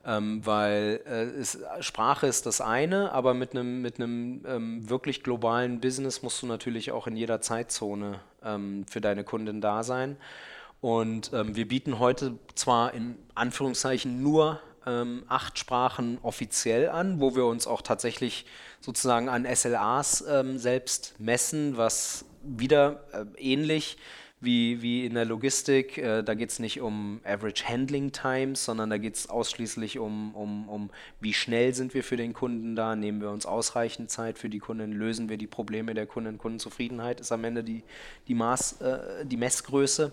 Ähm, weil äh, es, Sprache ist das eine, aber mit einem mit einem ähm, wirklich globalen Business musst du natürlich auch in jeder Zeitzone ähm, für deine Kunden da sein. Und ähm, wir bieten heute zwar in Anführungszeichen nur ähm, acht Sprachen offiziell an, wo wir uns auch tatsächlich sozusagen an SLAs ähm, selbst messen, was wieder äh, ähnlich wie, wie in der Logistik. Äh, da geht es nicht um Average Handling Times, sondern da geht es ausschließlich um, um, um, wie schnell sind wir für den Kunden da, nehmen wir uns ausreichend Zeit für die Kunden, lösen wir die Probleme der Kunden. Kundenzufriedenheit ist am Ende die, die, Maß, äh, die Messgröße.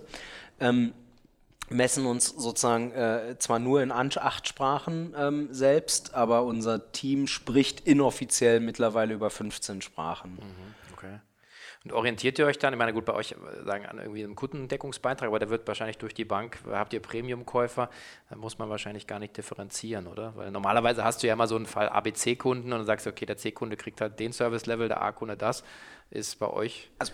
Ähm, messen uns sozusagen äh, zwar nur in acht Sprachen ähm, selbst, aber unser Team spricht inoffiziell mittlerweile über 15 Sprachen. Mhm, okay. Und orientiert ihr euch dann, ich meine, gut, bei euch äh, sagen an irgendwie einem Kundendeckungsbeitrag, aber der wird wahrscheinlich durch die Bank, habt ihr Premium-Käufer, da muss man wahrscheinlich gar nicht differenzieren, oder? Weil normalerweise hast du ja immer so einen Fall ABC-Kunden und du sagst, okay, der C-Kunde kriegt halt den Service-Level, der A-Kunde das. Ist bei euch. Also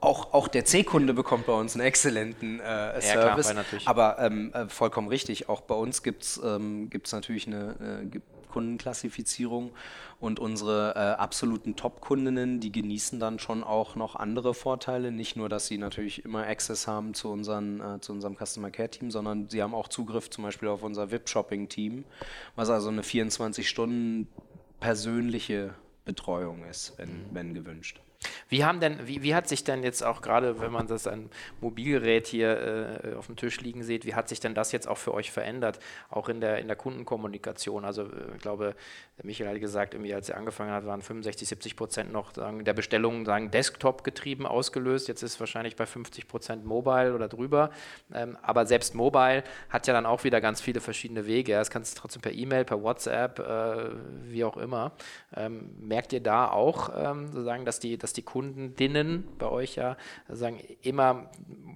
auch, auch der C-Kunde bekommt bei uns einen exzellenten äh, Service. Ja, klar, aber ähm, äh, vollkommen richtig, auch bei uns gibt es ähm, natürlich eine äh, Kundenklassifizierung und unsere äh, absoluten Top-Kundinnen, die genießen dann schon auch noch andere Vorteile. Nicht nur, dass sie natürlich immer Access haben zu, unseren, äh, zu unserem Customer Care-Team, sondern sie haben auch Zugriff zum Beispiel auf unser VIP-Shopping-Team, was also eine 24 Stunden persönliche Betreuung ist, wenn, mhm. wenn gewünscht. Wie, haben denn, wie, wie hat sich denn jetzt auch gerade, wenn man das ein Mobilgerät hier äh, auf dem Tisch liegen sieht, wie hat sich denn das jetzt auch für euch verändert, auch in der, in der Kundenkommunikation? Also äh, ich glaube, Michael hat gesagt, irgendwie als er angefangen hat, waren 65, 70 Prozent noch sagen, der Bestellungen sagen Desktop getrieben ausgelöst. Jetzt ist wahrscheinlich bei 50 Prozent Mobile oder drüber. Ähm, aber selbst Mobile hat ja dann auch wieder ganz viele verschiedene Wege. Das kannst du trotzdem per E-Mail, per WhatsApp, äh, wie auch immer. Ähm, merkt ihr da auch ähm, sozusagen, dass die, dass die Kundinnen bei euch ja sozusagen immer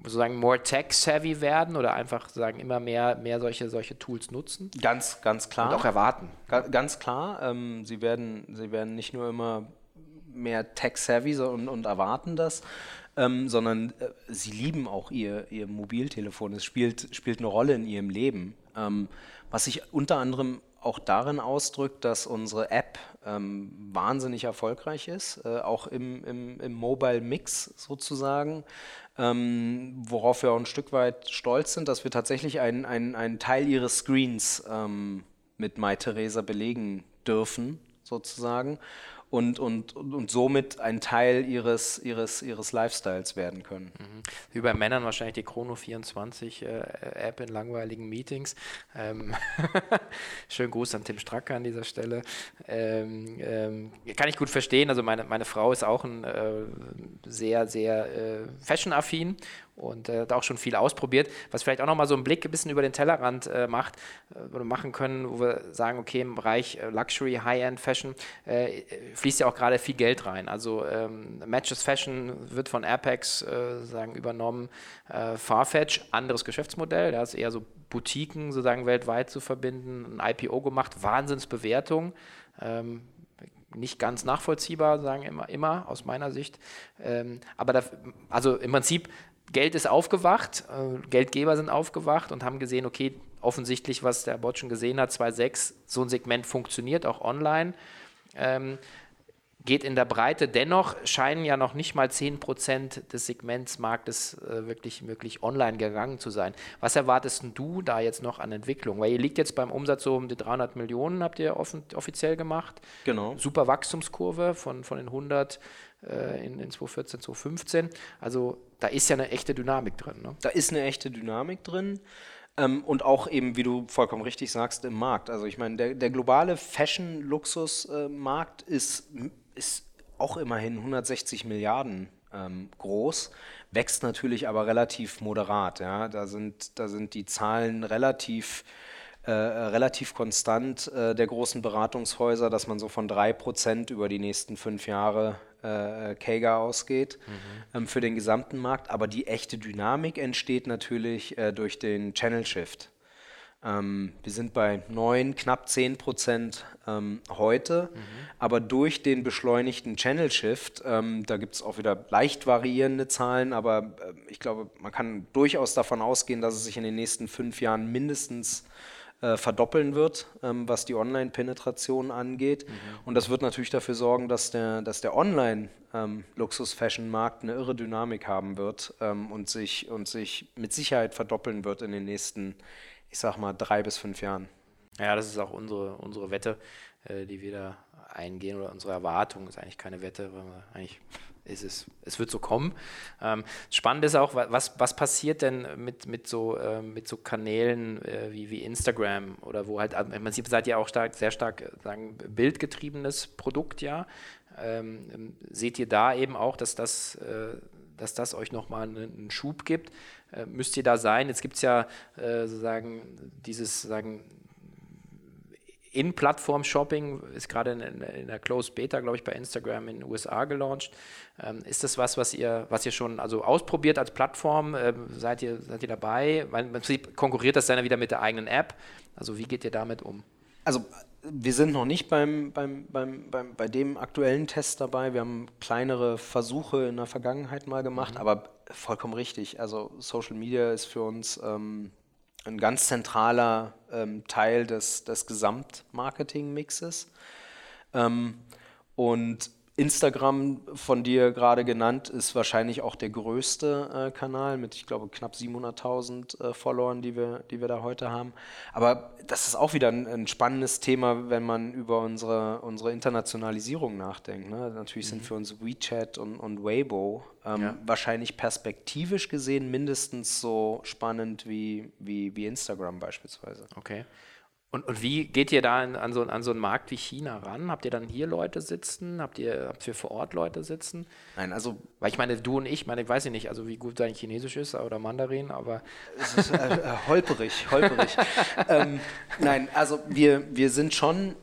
sozusagen more tech-savvy werden oder einfach sozusagen immer mehr, mehr solche, solche Tools nutzen? Ganz, ganz klar. Und auch erwarten. Ga ganz klar. Ähm, sie, werden, sie werden nicht nur immer mehr tech-savvy und, und erwarten das, ähm, sondern äh, sie lieben auch ihr, ihr Mobiltelefon. Es spielt, spielt eine Rolle in ihrem Leben. Ähm, was sich unter anderem auch darin ausdrückt, dass unsere App ähm, wahnsinnig erfolgreich ist, äh, auch im, im, im Mobile-Mix sozusagen, ähm, worauf wir auch ein Stück weit stolz sind, dass wir tatsächlich einen, einen, einen Teil ihres Screens ähm, mit MyTheresa belegen dürfen, sozusagen und, und, und somit ein Teil ihres, ihres, ihres Lifestyles werden können. Wie bei Männern wahrscheinlich die Chrono 24 äh, in langweiligen Meetings. Ähm Schönen Gruß an Tim Stracke an dieser Stelle. Ähm, ähm, kann ich gut verstehen. Also meine, meine Frau ist auch ein äh, sehr, sehr äh, fashion-affin und äh, hat auch schon viel ausprobiert, was vielleicht auch nochmal so einen Blick ein bisschen über den Tellerrand äh, macht äh, oder machen können, wo wir sagen, okay, im Bereich äh, Luxury, High-End Fashion äh, fließt ja auch gerade viel Geld rein. Also ähm, Matches Fashion wird von Airpex äh, sagen übernommen, Farfetch, anderes Geschäftsmodell, da ist eher so Boutiquen sozusagen weltweit zu verbinden, ein IPO gemacht, Wahnsinnsbewertung. Ähm, nicht ganz nachvollziehbar, sagen immer, immer aus meiner Sicht. Ähm, aber da, also im Prinzip Geld ist aufgewacht, äh, Geldgeber sind aufgewacht und haben gesehen, okay, offensichtlich, was der Bot schon gesehen hat, 2.6, so ein Segment funktioniert auch online. Ähm, geht in der Breite. Dennoch scheinen ja noch nicht mal 10% des Segmentsmarktes äh, wirklich, wirklich online gegangen zu sein. Was erwartest du da jetzt noch an Entwicklung? Weil ihr liegt jetzt beim Umsatz so um die 300 Millionen, habt ihr offen, offiziell gemacht. Genau. Super Wachstumskurve von, von den 100 äh, in, in 2014, 2015. Also da ist ja eine echte Dynamik drin. Ne? Da ist eine echte Dynamik drin. Ähm, und auch eben, wie du vollkommen richtig sagst, im Markt. Also ich meine, der, der globale Fashion-Luxus-Markt ist, ist auch immerhin 160 Milliarden ähm, groß, wächst natürlich aber relativ moderat. Ja? Da, sind, da sind die Zahlen relativ äh, relativ konstant äh, der großen Beratungshäuser, dass man so von 3% über die nächsten fünf Jahre äh, Kager ausgeht mhm. ähm, für den gesamten Markt. Aber die echte Dynamik entsteht natürlich äh, durch den Channel Shift. Ähm, wir sind bei 9, knapp 10 Prozent ähm, heute, mhm. aber durch den beschleunigten Channel Shift, ähm, da gibt es auch wieder leicht variierende Zahlen, aber äh, ich glaube, man kann durchaus davon ausgehen, dass es sich in den nächsten fünf Jahren mindestens äh, verdoppeln wird, ähm, was die Online-Penetration angeht. Mhm. Und das wird natürlich dafür sorgen, dass der, dass der Online-Luxus-Fashion-Markt ähm, eine irre Dynamik haben wird ähm, und, sich, und sich mit Sicherheit verdoppeln wird in den nächsten, ich sag mal, drei bis fünf Jahren. Ja, das ist auch unsere, unsere Wette, äh, die wir da eingehen oder unsere Erwartung ist eigentlich keine Wette, weil wir eigentlich ist es, es wird so kommen. Ähm, spannend ist auch, was, was passiert denn mit, mit, so, äh, mit so Kanälen äh, wie, wie Instagram oder wo halt, im Prinzip seid ihr auch stark, sehr stark äh, sagen, bildgetriebenes Produkt, ja. Ähm, seht ihr da eben auch, dass das, äh, dass das euch nochmal einen Schub gibt? Äh, müsst ihr da sein? Jetzt gibt es ja äh, sozusagen dieses, sagen, in-Plattform-Shopping ist gerade in, in, der Closed Beta, glaube ich, bei Instagram in den USA gelauncht. Ähm, ist das was, was ihr, was ihr schon also ausprobiert als Plattform? Ähm, seid, ihr, seid ihr dabei? Weil im Prinzip konkurriert das dann wieder mit der eigenen App. Also wie geht ihr damit um? Also wir sind noch nicht beim, beim, beim, beim, bei dem aktuellen Test dabei. Wir haben kleinere Versuche in der Vergangenheit mal gemacht, mhm. aber vollkommen richtig. Also Social Media ist für uns ähm, ein ganz zentraler ähm, Teil des, des Gesamtmarketing-Mixes. Ähm, und Instagram von dir gerade genannt ist wahrscheinlich auch der größte äh, Kanal mit, ich glaube, knapp 700.000 äh, Followern, die wir, die wir da heute haben. Aber das ist auch wieder ein, ein spannendes Thema, wenn man über unsere, unsere Internationalisierung nachdenkt. Ne? Natürlich mhm. sind für uns WeChat und, und Weibo ähm, ja. wahrscheinlich perspektivisch gesehen mindestens so spannend wie, wie, wie Instagram beispielsweise. Okay. Und, und wie geht ihr da an, an, so, an so einen Markt wie China ran? Habt ihr dann hier Leute sitzen? Habt ihr, habt ihr vor Ort Leute sitzen? Nein, also. Weil ich meine, du und ich, meine, ich weiß nicht, also wie gut dein Chinesisch ist oder Mandarin, aber. Es ist äh, äh, holperig, holperig. ähm, nein, also wir, wir sind schon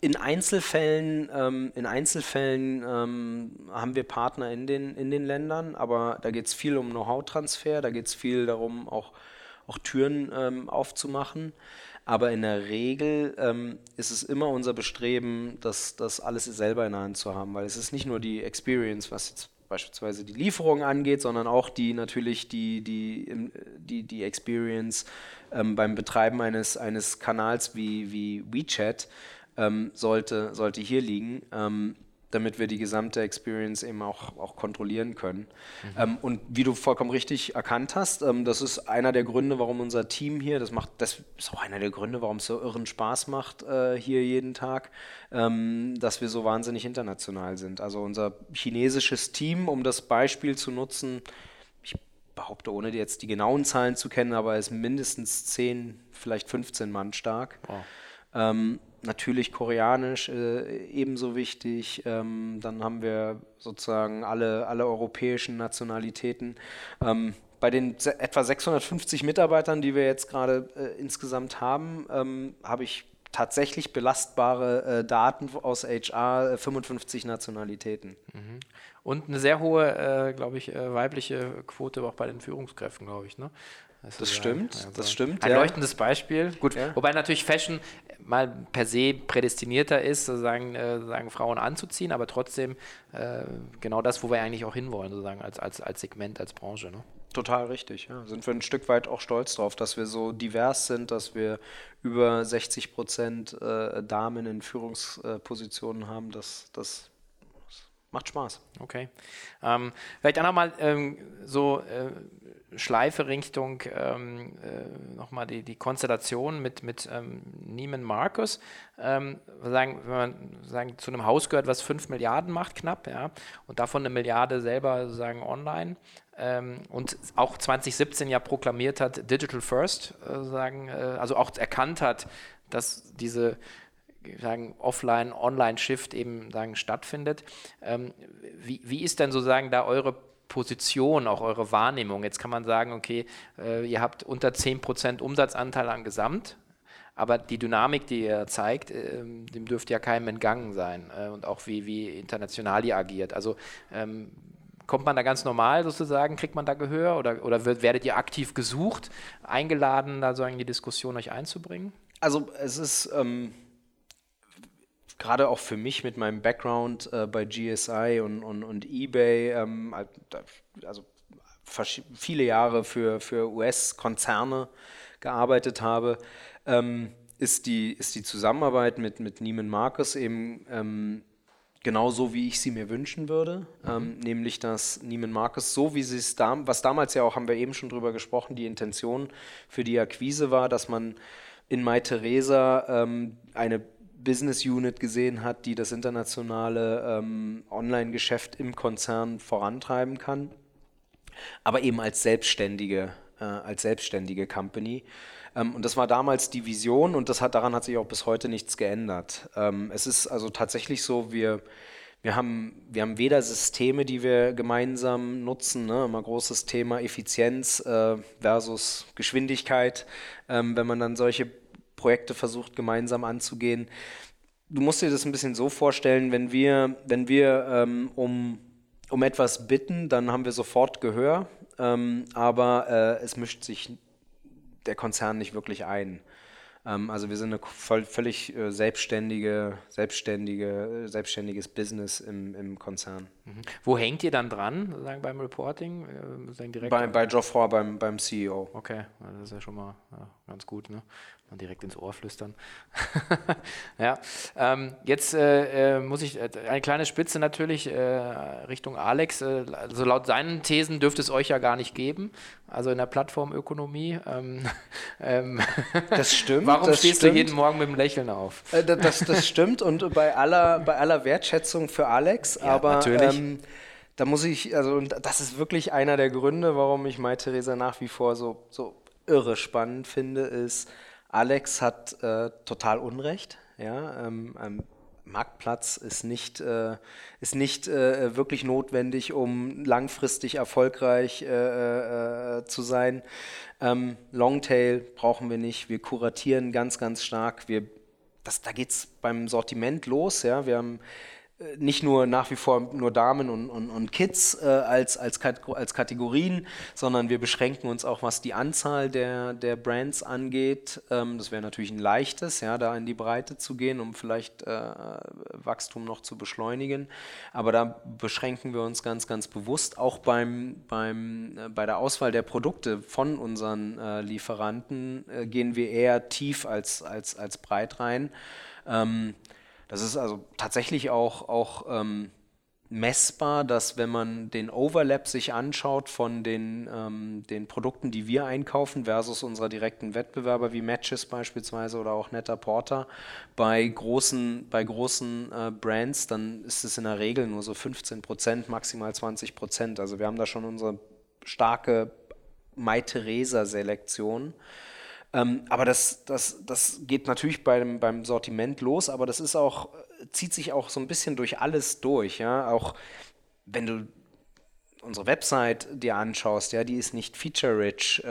in Einzelfällen, ähm, in Einzelfällen ähm, haben wir Partner in den, in den Ländern, aber da geht es viel um Know-how-Transfer, da geht es viel darum, auch, auch Türen ähm, aufzumachen. Aber in der Regel ähm, ist es immer unser Bestreben, das, das alles selber in der Hand zu haben, weil es ist nicht nur die Experience, was jetzt beispielsweise die Lieferung angeht, sondern auch die natürlich die, die, die, die Experience ähm, beim Betreiben eines, eines Kanals wie, wie WeChat ähm, sollte, sollte hier liegen. Ähm, damit wir die gesamte Experience eben auch, auch kontrollieren können. Mhm. Ähm, und wie du vollkommen richtig erkannt hast, ähm, das ist einer der Gründe, warum unser Team hier, das macht, das ist auch einer der Gründe, warum es so irren Spaß macht äh, hier jeden Tag, ähm, dass wir so wahnsinnig international sind. Also unser chinesisches Team, um das Beispiel zu nutzen, ich behaupte, ohne jetzt die genauen Zahlen zu kennen, aber ist mindestens 10, vielleicht 15 Mann stark. Wow. Natürlich Koreanisch äh, ebenso wichtig. Ähm, dann haben wir sozusagen alle, alle europäischen Nationalitäten. Ähm, bei den etwa 650 Mitarbeitern, die wir jetzt gerade äh, insgesamt haben, ähm, habe ich tatsächlich belastbare äh, Daten aus HR, 55 äh, Nationalitäten. Mhm. Und eine sehr hohe, äh, glaube ich, äh, weibliche Quote auch bei den Führungskräften, glaube ich. Ne? Also das stimmt, also das stimmt. Ein ja. leuchtendes Beispiel. Gut, ja. wobei natürlich Fashion mal per se prädestinierter ist, sozusagen, äh, sozusagen Frauen anzuziehen, aber trotzdem äh, genau das, wo wir eigentlich auch hinwollen, sozusagen als, als, als Segment, als Branche. Ne? Total richtig, ja. Sind wir ein Stück weit auch stolz drauf, dass wir so divers sind, dass wir über 60 Prozent äh, Damen in Führungspositionen haben. Das, das macht Spaß. Okay. Ähm, vielleicht auch nochmal ähm, so äh, Schleife Richtung ähm, äh, nochmal die, die Konstellation mit, mit ähm, Neiman Marcus. Ähm, sagen, wenn man sagen, zu einem Haus gehört, was 5 Milliarden macht, knapp, ja, und davon eine Milliarde selber sozusagen online. Ähm, und auch 2017 ja proklamiert hat, Digital First, äh, sagen, äh, also auch erkannt hat, dass diese sagen, Offline-Online-Shift eben sagen, stattfindet. Ähm, wie, wie ist denn sozusagen da eure Position, auch eure Wahrnehmung. Jetzt kann man sagen, okay, äh, ihr habt unter 10% Umsatzanteil an Gesamt, aber die Dynamik, die ihr zeigt, äh, dem dürfte ja keinem entgangen sein äh, und auch wie, wie international ihr agiert. Also ähm, kommt man da ganz normal sozusagen, kriegt man da Gehör oder, oder werdet ihr aktiv gesucht, eingeladen, da so in die Diskussion euch einzubringen? Also es ist... Ähm gerade auch für mich mit meinem Background äh, bei GSI und, und, und eBay, ähm, also viele Jahre für, für US-Konzerne gearbeitet habe, ähm, ist, die, ist die Zusammenarbeit mit, mit Neiman Marcus eben ähm, genauso, wie ich sie mir wünschen würde. Mhm. Ähm, nämlich, dass Neiman Marcus, so wie sie es da, was damals ja auch, haben wir eben schon drüber gesprochen, die Intention für die Akquise war, dass man in Mai Theresa ähm, eine Business Unit gesehen hat, die das internationale ähm, Online-Geschäft im Konzern vorantreiben kann, aber eben als selbstständige, äh, als selbstständige Company. Ähm, und das war damals die Vision und das hat, daran hat sich auch bis heute nichts geändert. Ähm, es ist also tatsächlich so, wir, wir, haben, wir haben weder Systeme, die wir gemeinsam nutzen, ne, immer großes Thema Effizienz äh, versus Geschwindigkeit, ähm, wenn man dann solche Projekte versucht gemeinsam anzugehen. Du musst dir das ein bisschen so vorstellen, wenn wir, wenn wir ähm, um, um etwas bitten, dann haben wir sofort Gehör, ähm, aber äh, es mischt sich der Konzern nicht wirklich ein. Ähm, also wir sind ein voll, völlig äh, selbstständige, selbstständige, selbstständiges Business im, im Konzern. Mhm. Wo hängt ihr dann dran, sagen beim Reporting? Äh, direkt bei, bei Geoffroy, beim, beim CEO. Okay, das ist ja schon mal ja, ganz gut. Ne? Mal direkt ins Ohr flüstern. ja, ähm, jetzt äh, äh, muss ich äh, eine kleine Spitze natürlich äh, Richtung Alex. Äh, also laut seinen Thesen dürfte es euch ja gar nicht geben. Also in der Plattformökonomie. Ähm, ähm, das stimmt. Warum das stehst stimmt. du jeden Morgen mit dem Lächeln auf? Äh, das, das stimmt und bei aller, bei aller Wertschätzung für Alex, ja, aber natürlich. Ähm, da muss ich, also das ist wirklich einer der Gründe, warum ich Mai Theresa nach wie vor so, so irre spannend finde, ist, Alex hat äh, total Unrecht. Ja, ähm, ähm, Marktplatz ist nicht, äh, ist nicht äh, wirklich notwendig, um langfristig erfolgreich äh, äh zu sein. Ähm, Longtail brauchen wir nicht. Wir kuratieren ganz, ganz stark. Wir, das, da geht es beim Sortiment los. Ja? Wir haben äh, nicht nur nach wie vor nur Damen und, und, und Kids äh, als, als, als Kategorien, sondern wir beschränken uns auch, was die Anzahl der, der Brands angeht. Ähm, das wäre natürlich ein leichtes, ja, da in die Breite zu gehen, um vielleicht äh, Wachstum noch zu beschleunigen. Aber da beschränken wir uns ganz, ganz bewusst. Auch beim, beim, äh, bei der Auswahl der Produkte von unseren äh, Lieferanten äh, gehen wir eher tief als, als, als breit rein. Ähm, das ist also tatsächlich auch, auch ähm, messbar, dass wenn man den Overlap sich anschaut von den, ähm, den Produkten, die wir einkaufen versus unserer direkten Wettbewerber wie Matches beispielsweise oder auch Netter Porter, bei großen, bei großen äh, Brands, dann ist es in der Regel nur so 15 Prozent, maximal 20 Prozent. Also wir haben da schon unsere starke Mai Theresa Selektion. Ähm, aber das, das, das geht natürlich beim, beim Sortiment los, aber das ist auch, zieht sich auch so ein bisschen durch alles durch. Ja? Auch wenn du unsere Website dir anschaust, ja, die ist nicht feature-rich, äh,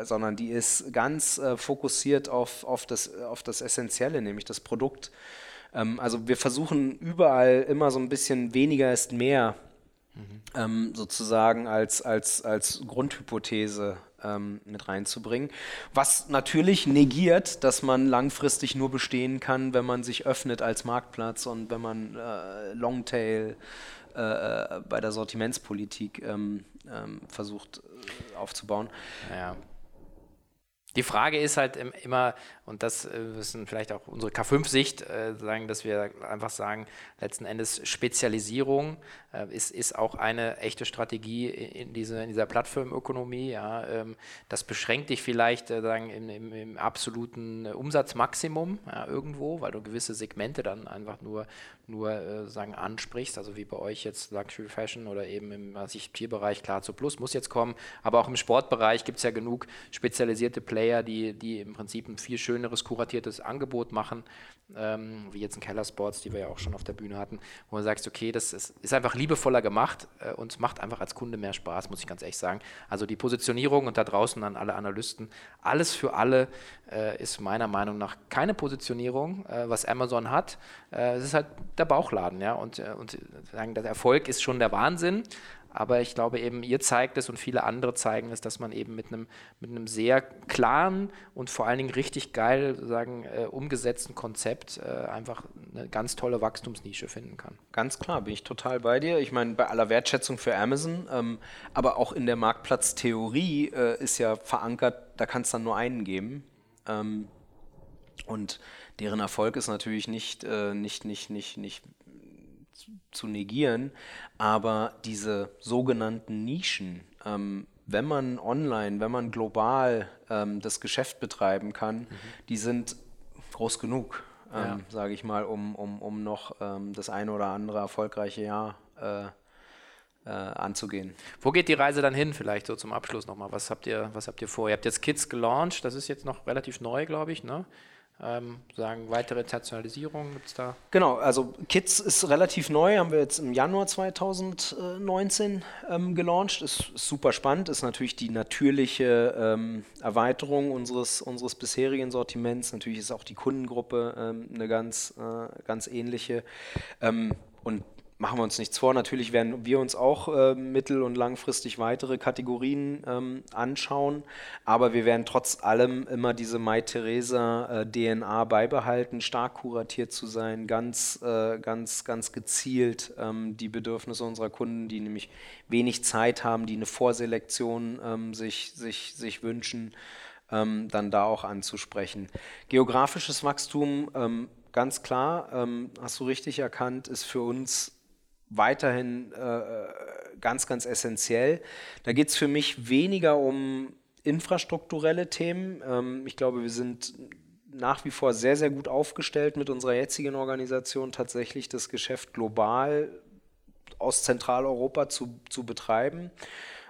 äh, sondern die ist ganz äh, fokussiert auf, auf, das, auf das Essentielle, nämlich das Produkt. Ähm, also wir versuchen überall immer so ein bisschen weniger ist mehr mhm. ähm, sozusagen als, als, als Grundhypothese ähm, mit reinzubringen. Was natürlich negiert, dass man langfristig nur bestehen kann, wenn man sich öffnet als Marktplatz und wenn man äh, Longtail äh, bei der Sortimentspolitik ähm, ähm, versucht äh, aufzubauen. Ja. Die Frage ist halt immer, und das ist äh, vielleicht auch unsere K5-Sicht, äh, sagen, dass wir einfach sagen, letzten Endes Spezialisierung äh, ist, ist auch eine echte Strategie in, diese, in dieser Plattformökonomie. Ja, ähm, das beschränkt dich vielleicht sagen, im, im, im, absoluten Umsatzmaximum ja, irgendwo, weil du gewisse Segmente dann einfach nur, nur äh, sagen, ansprichst, also wie bei euch jetzt Luxury Fashion oder eben im Tierbereich, klar zu Plus muss jetzt kommen, aber auch im Sportbereich gibt es ja genug spezialisierte Player, die, die im Prinzip ein viel schöneres, kuratiertes Angebot machen, ähm, wie jetzt ein Keller Sports, die wir ja auch schon auf der Bühne hatten, wo du sagst, okay, das ist, ist einfach liebevoller gemacht äh, und macht einfach als Kunde mehr Spaß, muss ich ganz ehrlich sagen. Also die Positionierung und da draußen an alle Analysten, alles für alle äh, ist meiner Meinung nach keine Positionierung, äh, was Amazon hat. Äh, es ist halt der Bauchladen, ja, und, äh, und sagen, der Erfolg ist schon der Wahnsinn, aber ich glaube eben, ihr zeigt es und viele andere zeigen es, dass man eben mit einem, mit einem sehr klaren und vor allen Dingen richtig geil sagen, äh, umgesetzten Konzept äh, einfach eine ganz tolle Wachstumsnische finden kann. Ganz klar, bin ich total bei dir. Ich meine, bei aller Wertschätzung für Amazon, ähm, aber auch in der Marktplatztheorie äh, ist ja verankert, da kann es dann nur einen geben. Ähm, Und deren Erfolg ist natürlich nicht, äh, nicht, nicht, nicht, nicht zu negieren, aber diese sogenannten Nischen, ähm, wenn man online, wenn man global ähm, das Geschäft betreiben kann, mhm. die sind groß genug, ähm, ja. sage ich mal, um, um, um noch ähm, das eine oder andere erfolgreiche Jahr äh, äh, anzugehen. Wo geht die Reise dann hin, vielleicht so zum Abschluss nochmal? Was habt ihr, was habt ihr vor? Ihr habt jetzt Kids gelauncht, das ist jetzt noch relativ neu, glaube ich, ne? Ähm, sagen, weitere Internationalisierung gibt es da? Genau, also Kids ist relativ neu, haben wir jetzt im Januar 2019 ähm, gelauncht. Ist, ist, super spannend, ist natürlich die natürliche ähm, Erweiterung unseres, unseres bisherigen Sortiments. Natürlich ist auch die Kundengruppe ähm, eine ganz, äh, ganz ähnliche. Ähm, und machen wir uns nichts vor. Natürlich werden wir uns auch äh, mittel- und langfristig weitere Kategorien ähm, anschauen, aber wir werden trotz allem immer diese Mai Theresa äh, beibehalten, stark kuratiert zu sein, ganz, äh, ganz, ganz gezielt ähm, die Bedürfnisse unserer Kunden, die nämlich wenig Zeit haben, die eine Vorselektion ähm, sich, sich, sich wünschen, ähm, dann da auch anzusprechen. Geografisches Wachstum ähm, ganz klar, ähm, hast du richtig erkannt, ist für uns weiterhin äh, ganz, ganz essentiell. Da geht es für mich weniger um infrastrukturelle Themen. Ähm, ich glaube, wir sind nach wie vor sehr, sehr gut aufgestellt mit unserer jetzigen Organisation, tatsächlich das Geschäft global aus Zentraleuropa zu, zu betreiben.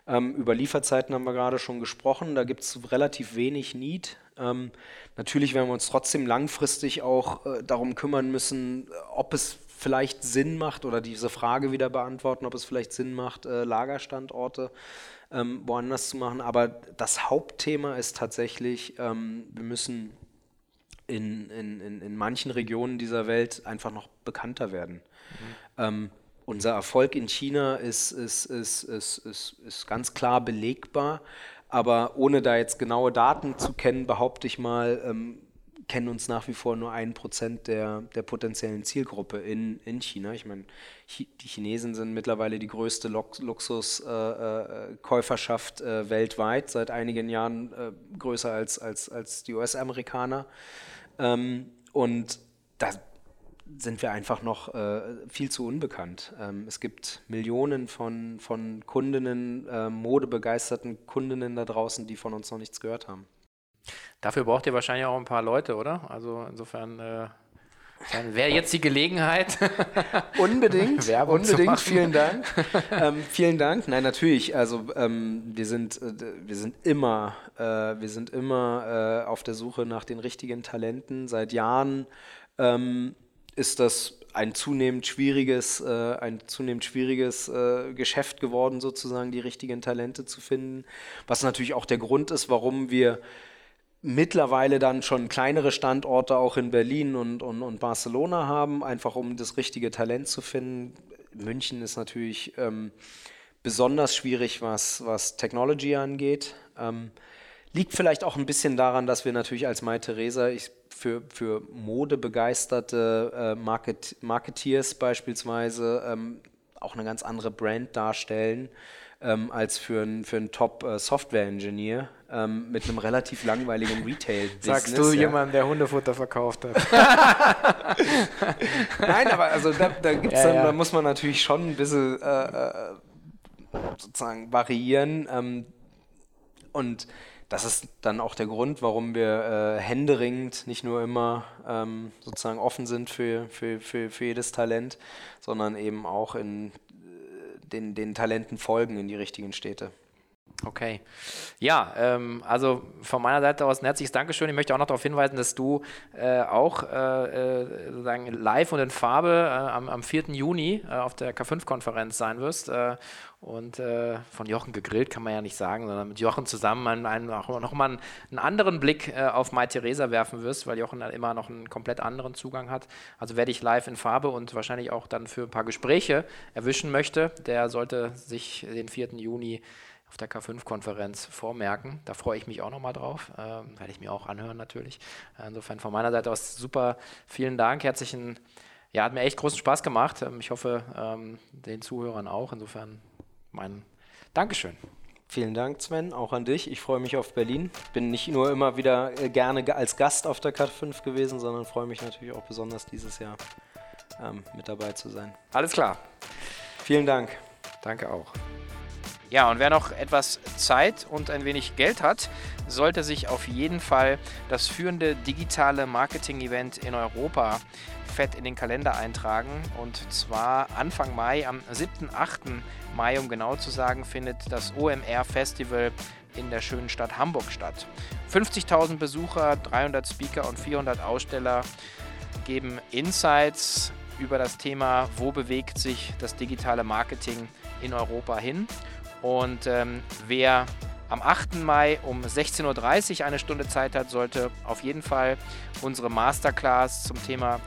Ähm, über Lieferzeiten haben wir gerade schon gesprochen, da gibt es relativ wenig Need. Ähm, natürlich werden wir uns trotzdem langfristig auch äh, darum kümmern müssen, ob es vielleicht Sinn macht oder diese Frage wieder beantworten, ob es vielleicht Sinn macht, äh, Lagerstandorte ähm, woanders zu machen. Aber das Hauptthema ist tatsächlich, ähm, wir müssen in, in, in, in, manchen Regionen dieser Welt einfach noch bekannter werden. Mhm. Ähm, unser Erfolg in China ist, ist, ist, ist, ist, ist ganz klar belegbar, aber ohne da jetzt genaue Daten zu kennen, behaupte ich mal, ähm, kennen uns nach wie vor nur ein Prozent der, der potenziellen Zielgruppe in, in China. Ich meine, die Chinesen sind mittlerweile die größte Luxuskäuferschaft äh, äh, äh, weltweit, seit einigen Jahren äh, größer als, als, als die US-Amerikaner. Ähm, und da sind wir einfach noch äh, viel zu unbekannt. Ähm, es gibt Millionen von, von Kundinnen, äh, modebegeisterten Kundinnen da draußen, die von uns noch nichts gehört haben. Dafür braucht ihr wahrscheinlich auch ein paar Leute, oder? Also insofern äh, wäre jetzt die Gelegenheit. unbedingt, Werbung unbedingt. Vielen Dank. ähm, vielen Dank. Nein, natürlich. Also ähm, wir sind, äh, wir sind immer, äh, wir sind immer äh, auf der Suche nach den richtigen Talenten. Seit Jahren ähm, ist das ein zunehmend schwieriges, äh, ein zunehmend schwieriges äh, Geschäft geworden, sozusagen die richtigen Talente zu finden. Was natürlich auch der Grund ist, warum wir mittlerweile dann schon kleinere Standorte auch in Berlin und, und, und Barcelona haben, einfach um das richtige Talent zu finden. München ist natürlich ähm, besonders schwierig, was, was Technology angeht. Ähm, liegt vielleicht auch ein bisschen daran, dass wir natürlich als Mai Theresa für, für modebegeisterte äh, Market, Marketeers beispielsweise ähm, auch eine ganz andere Brand darstellen ähm, als für einen für Top-Software-Engineer ähm, mit einem relativ langweiligen Retail-Business. Sagst du ja. jemand, der Hundefutter verkauft hat? Nein, aber also da, da gibt's ja, dann, ja. da muss man natürlich schon ein bisschen äh, äh, sozusagen variieren. Ähm, und das ist dann auch der Grund, warum wir äh, händeringend nicht nur immer ähm, sozusagen offen sind für, für, für, für jedes Talent, sondern eben auch in den, den Talenten folgen in die richtigen Städte. Okay. Ja, ähm, also von meiner Seite aus ein herzliches Dankeschön. Ich möchte auch noch darauf hinweisen, dass du äh, auch äh, äh sozusagen live und in Farbe äh, am, am 4. Juni äh, auf der K5-Konferenz sein wirst. Äh, und von Jochen gegrillt kann man ja nicht sagen, sondern mit Jochen zusammen einen, einen, auch noch mal einen, einen anderen Blick auf Mai Theresa werfen wirst, weil Jochen dann immer noch einen komplett anderen Zugang hat. Also wer dich live in Farbe und wahrscheinlich auch dann für ein paar Gespräche erwischen möchte, der sollte sich den 4. Juni auf der K5-Konferenz vormerken. Da freue ich mich auch nochmal drauf. Ähm, werde ich mir auch anhören natürlich. Insofern von meiner Seite aus super vielen Dank. Herzlichen, ja, hat mir echt großen Spaß gemacht. Ähm, ich hoffe, ähm, den Zuhörern auch. Insofern mein Dankeschön. Vielen Dank, Sven, auch an dich. Ich freue mich auf Berlin. Bin nicht nur immer wieder äh, gerne als Gast auf der Cut 5 gewesen, sondern freue mich natürlich auch besonders dieses Jahr ähm, mit dabei zu sein. Alles klar. Vielen Dank. Danke auch. Ja, und wer noch etwas Zeit und ein wenig Geld hat, sollte sich auf jeden Fall das führende digitale Marketing-Event in Europa fett in den Kalender eintragen. Und zwar Anfang Mai, am 7. 8. Mai, um genau zu sagen, findet das OMR Festival in der schönen Stadt Hamburg statt. 50.000 Besucher, 300 Speaker und 400 Aussteller geben Insights über das Thema, wo bewegt sich das digitale Marketing in Europa hin. Und ähm, wer am 8. Mai um 16.30 Uhr eine Stunde Zeit hat, sollte auf jeden Fall unsere Masterclass zum Thema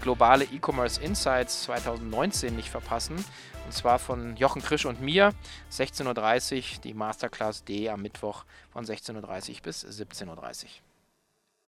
globale E-Commerce Insights 2019 nicht verpassen. Und zwar von Jochen Krisch und mir, 16.30 Uhr, die Masterclass D am Mittwoch von 16.30 Uhr bis 17.30 Uhr.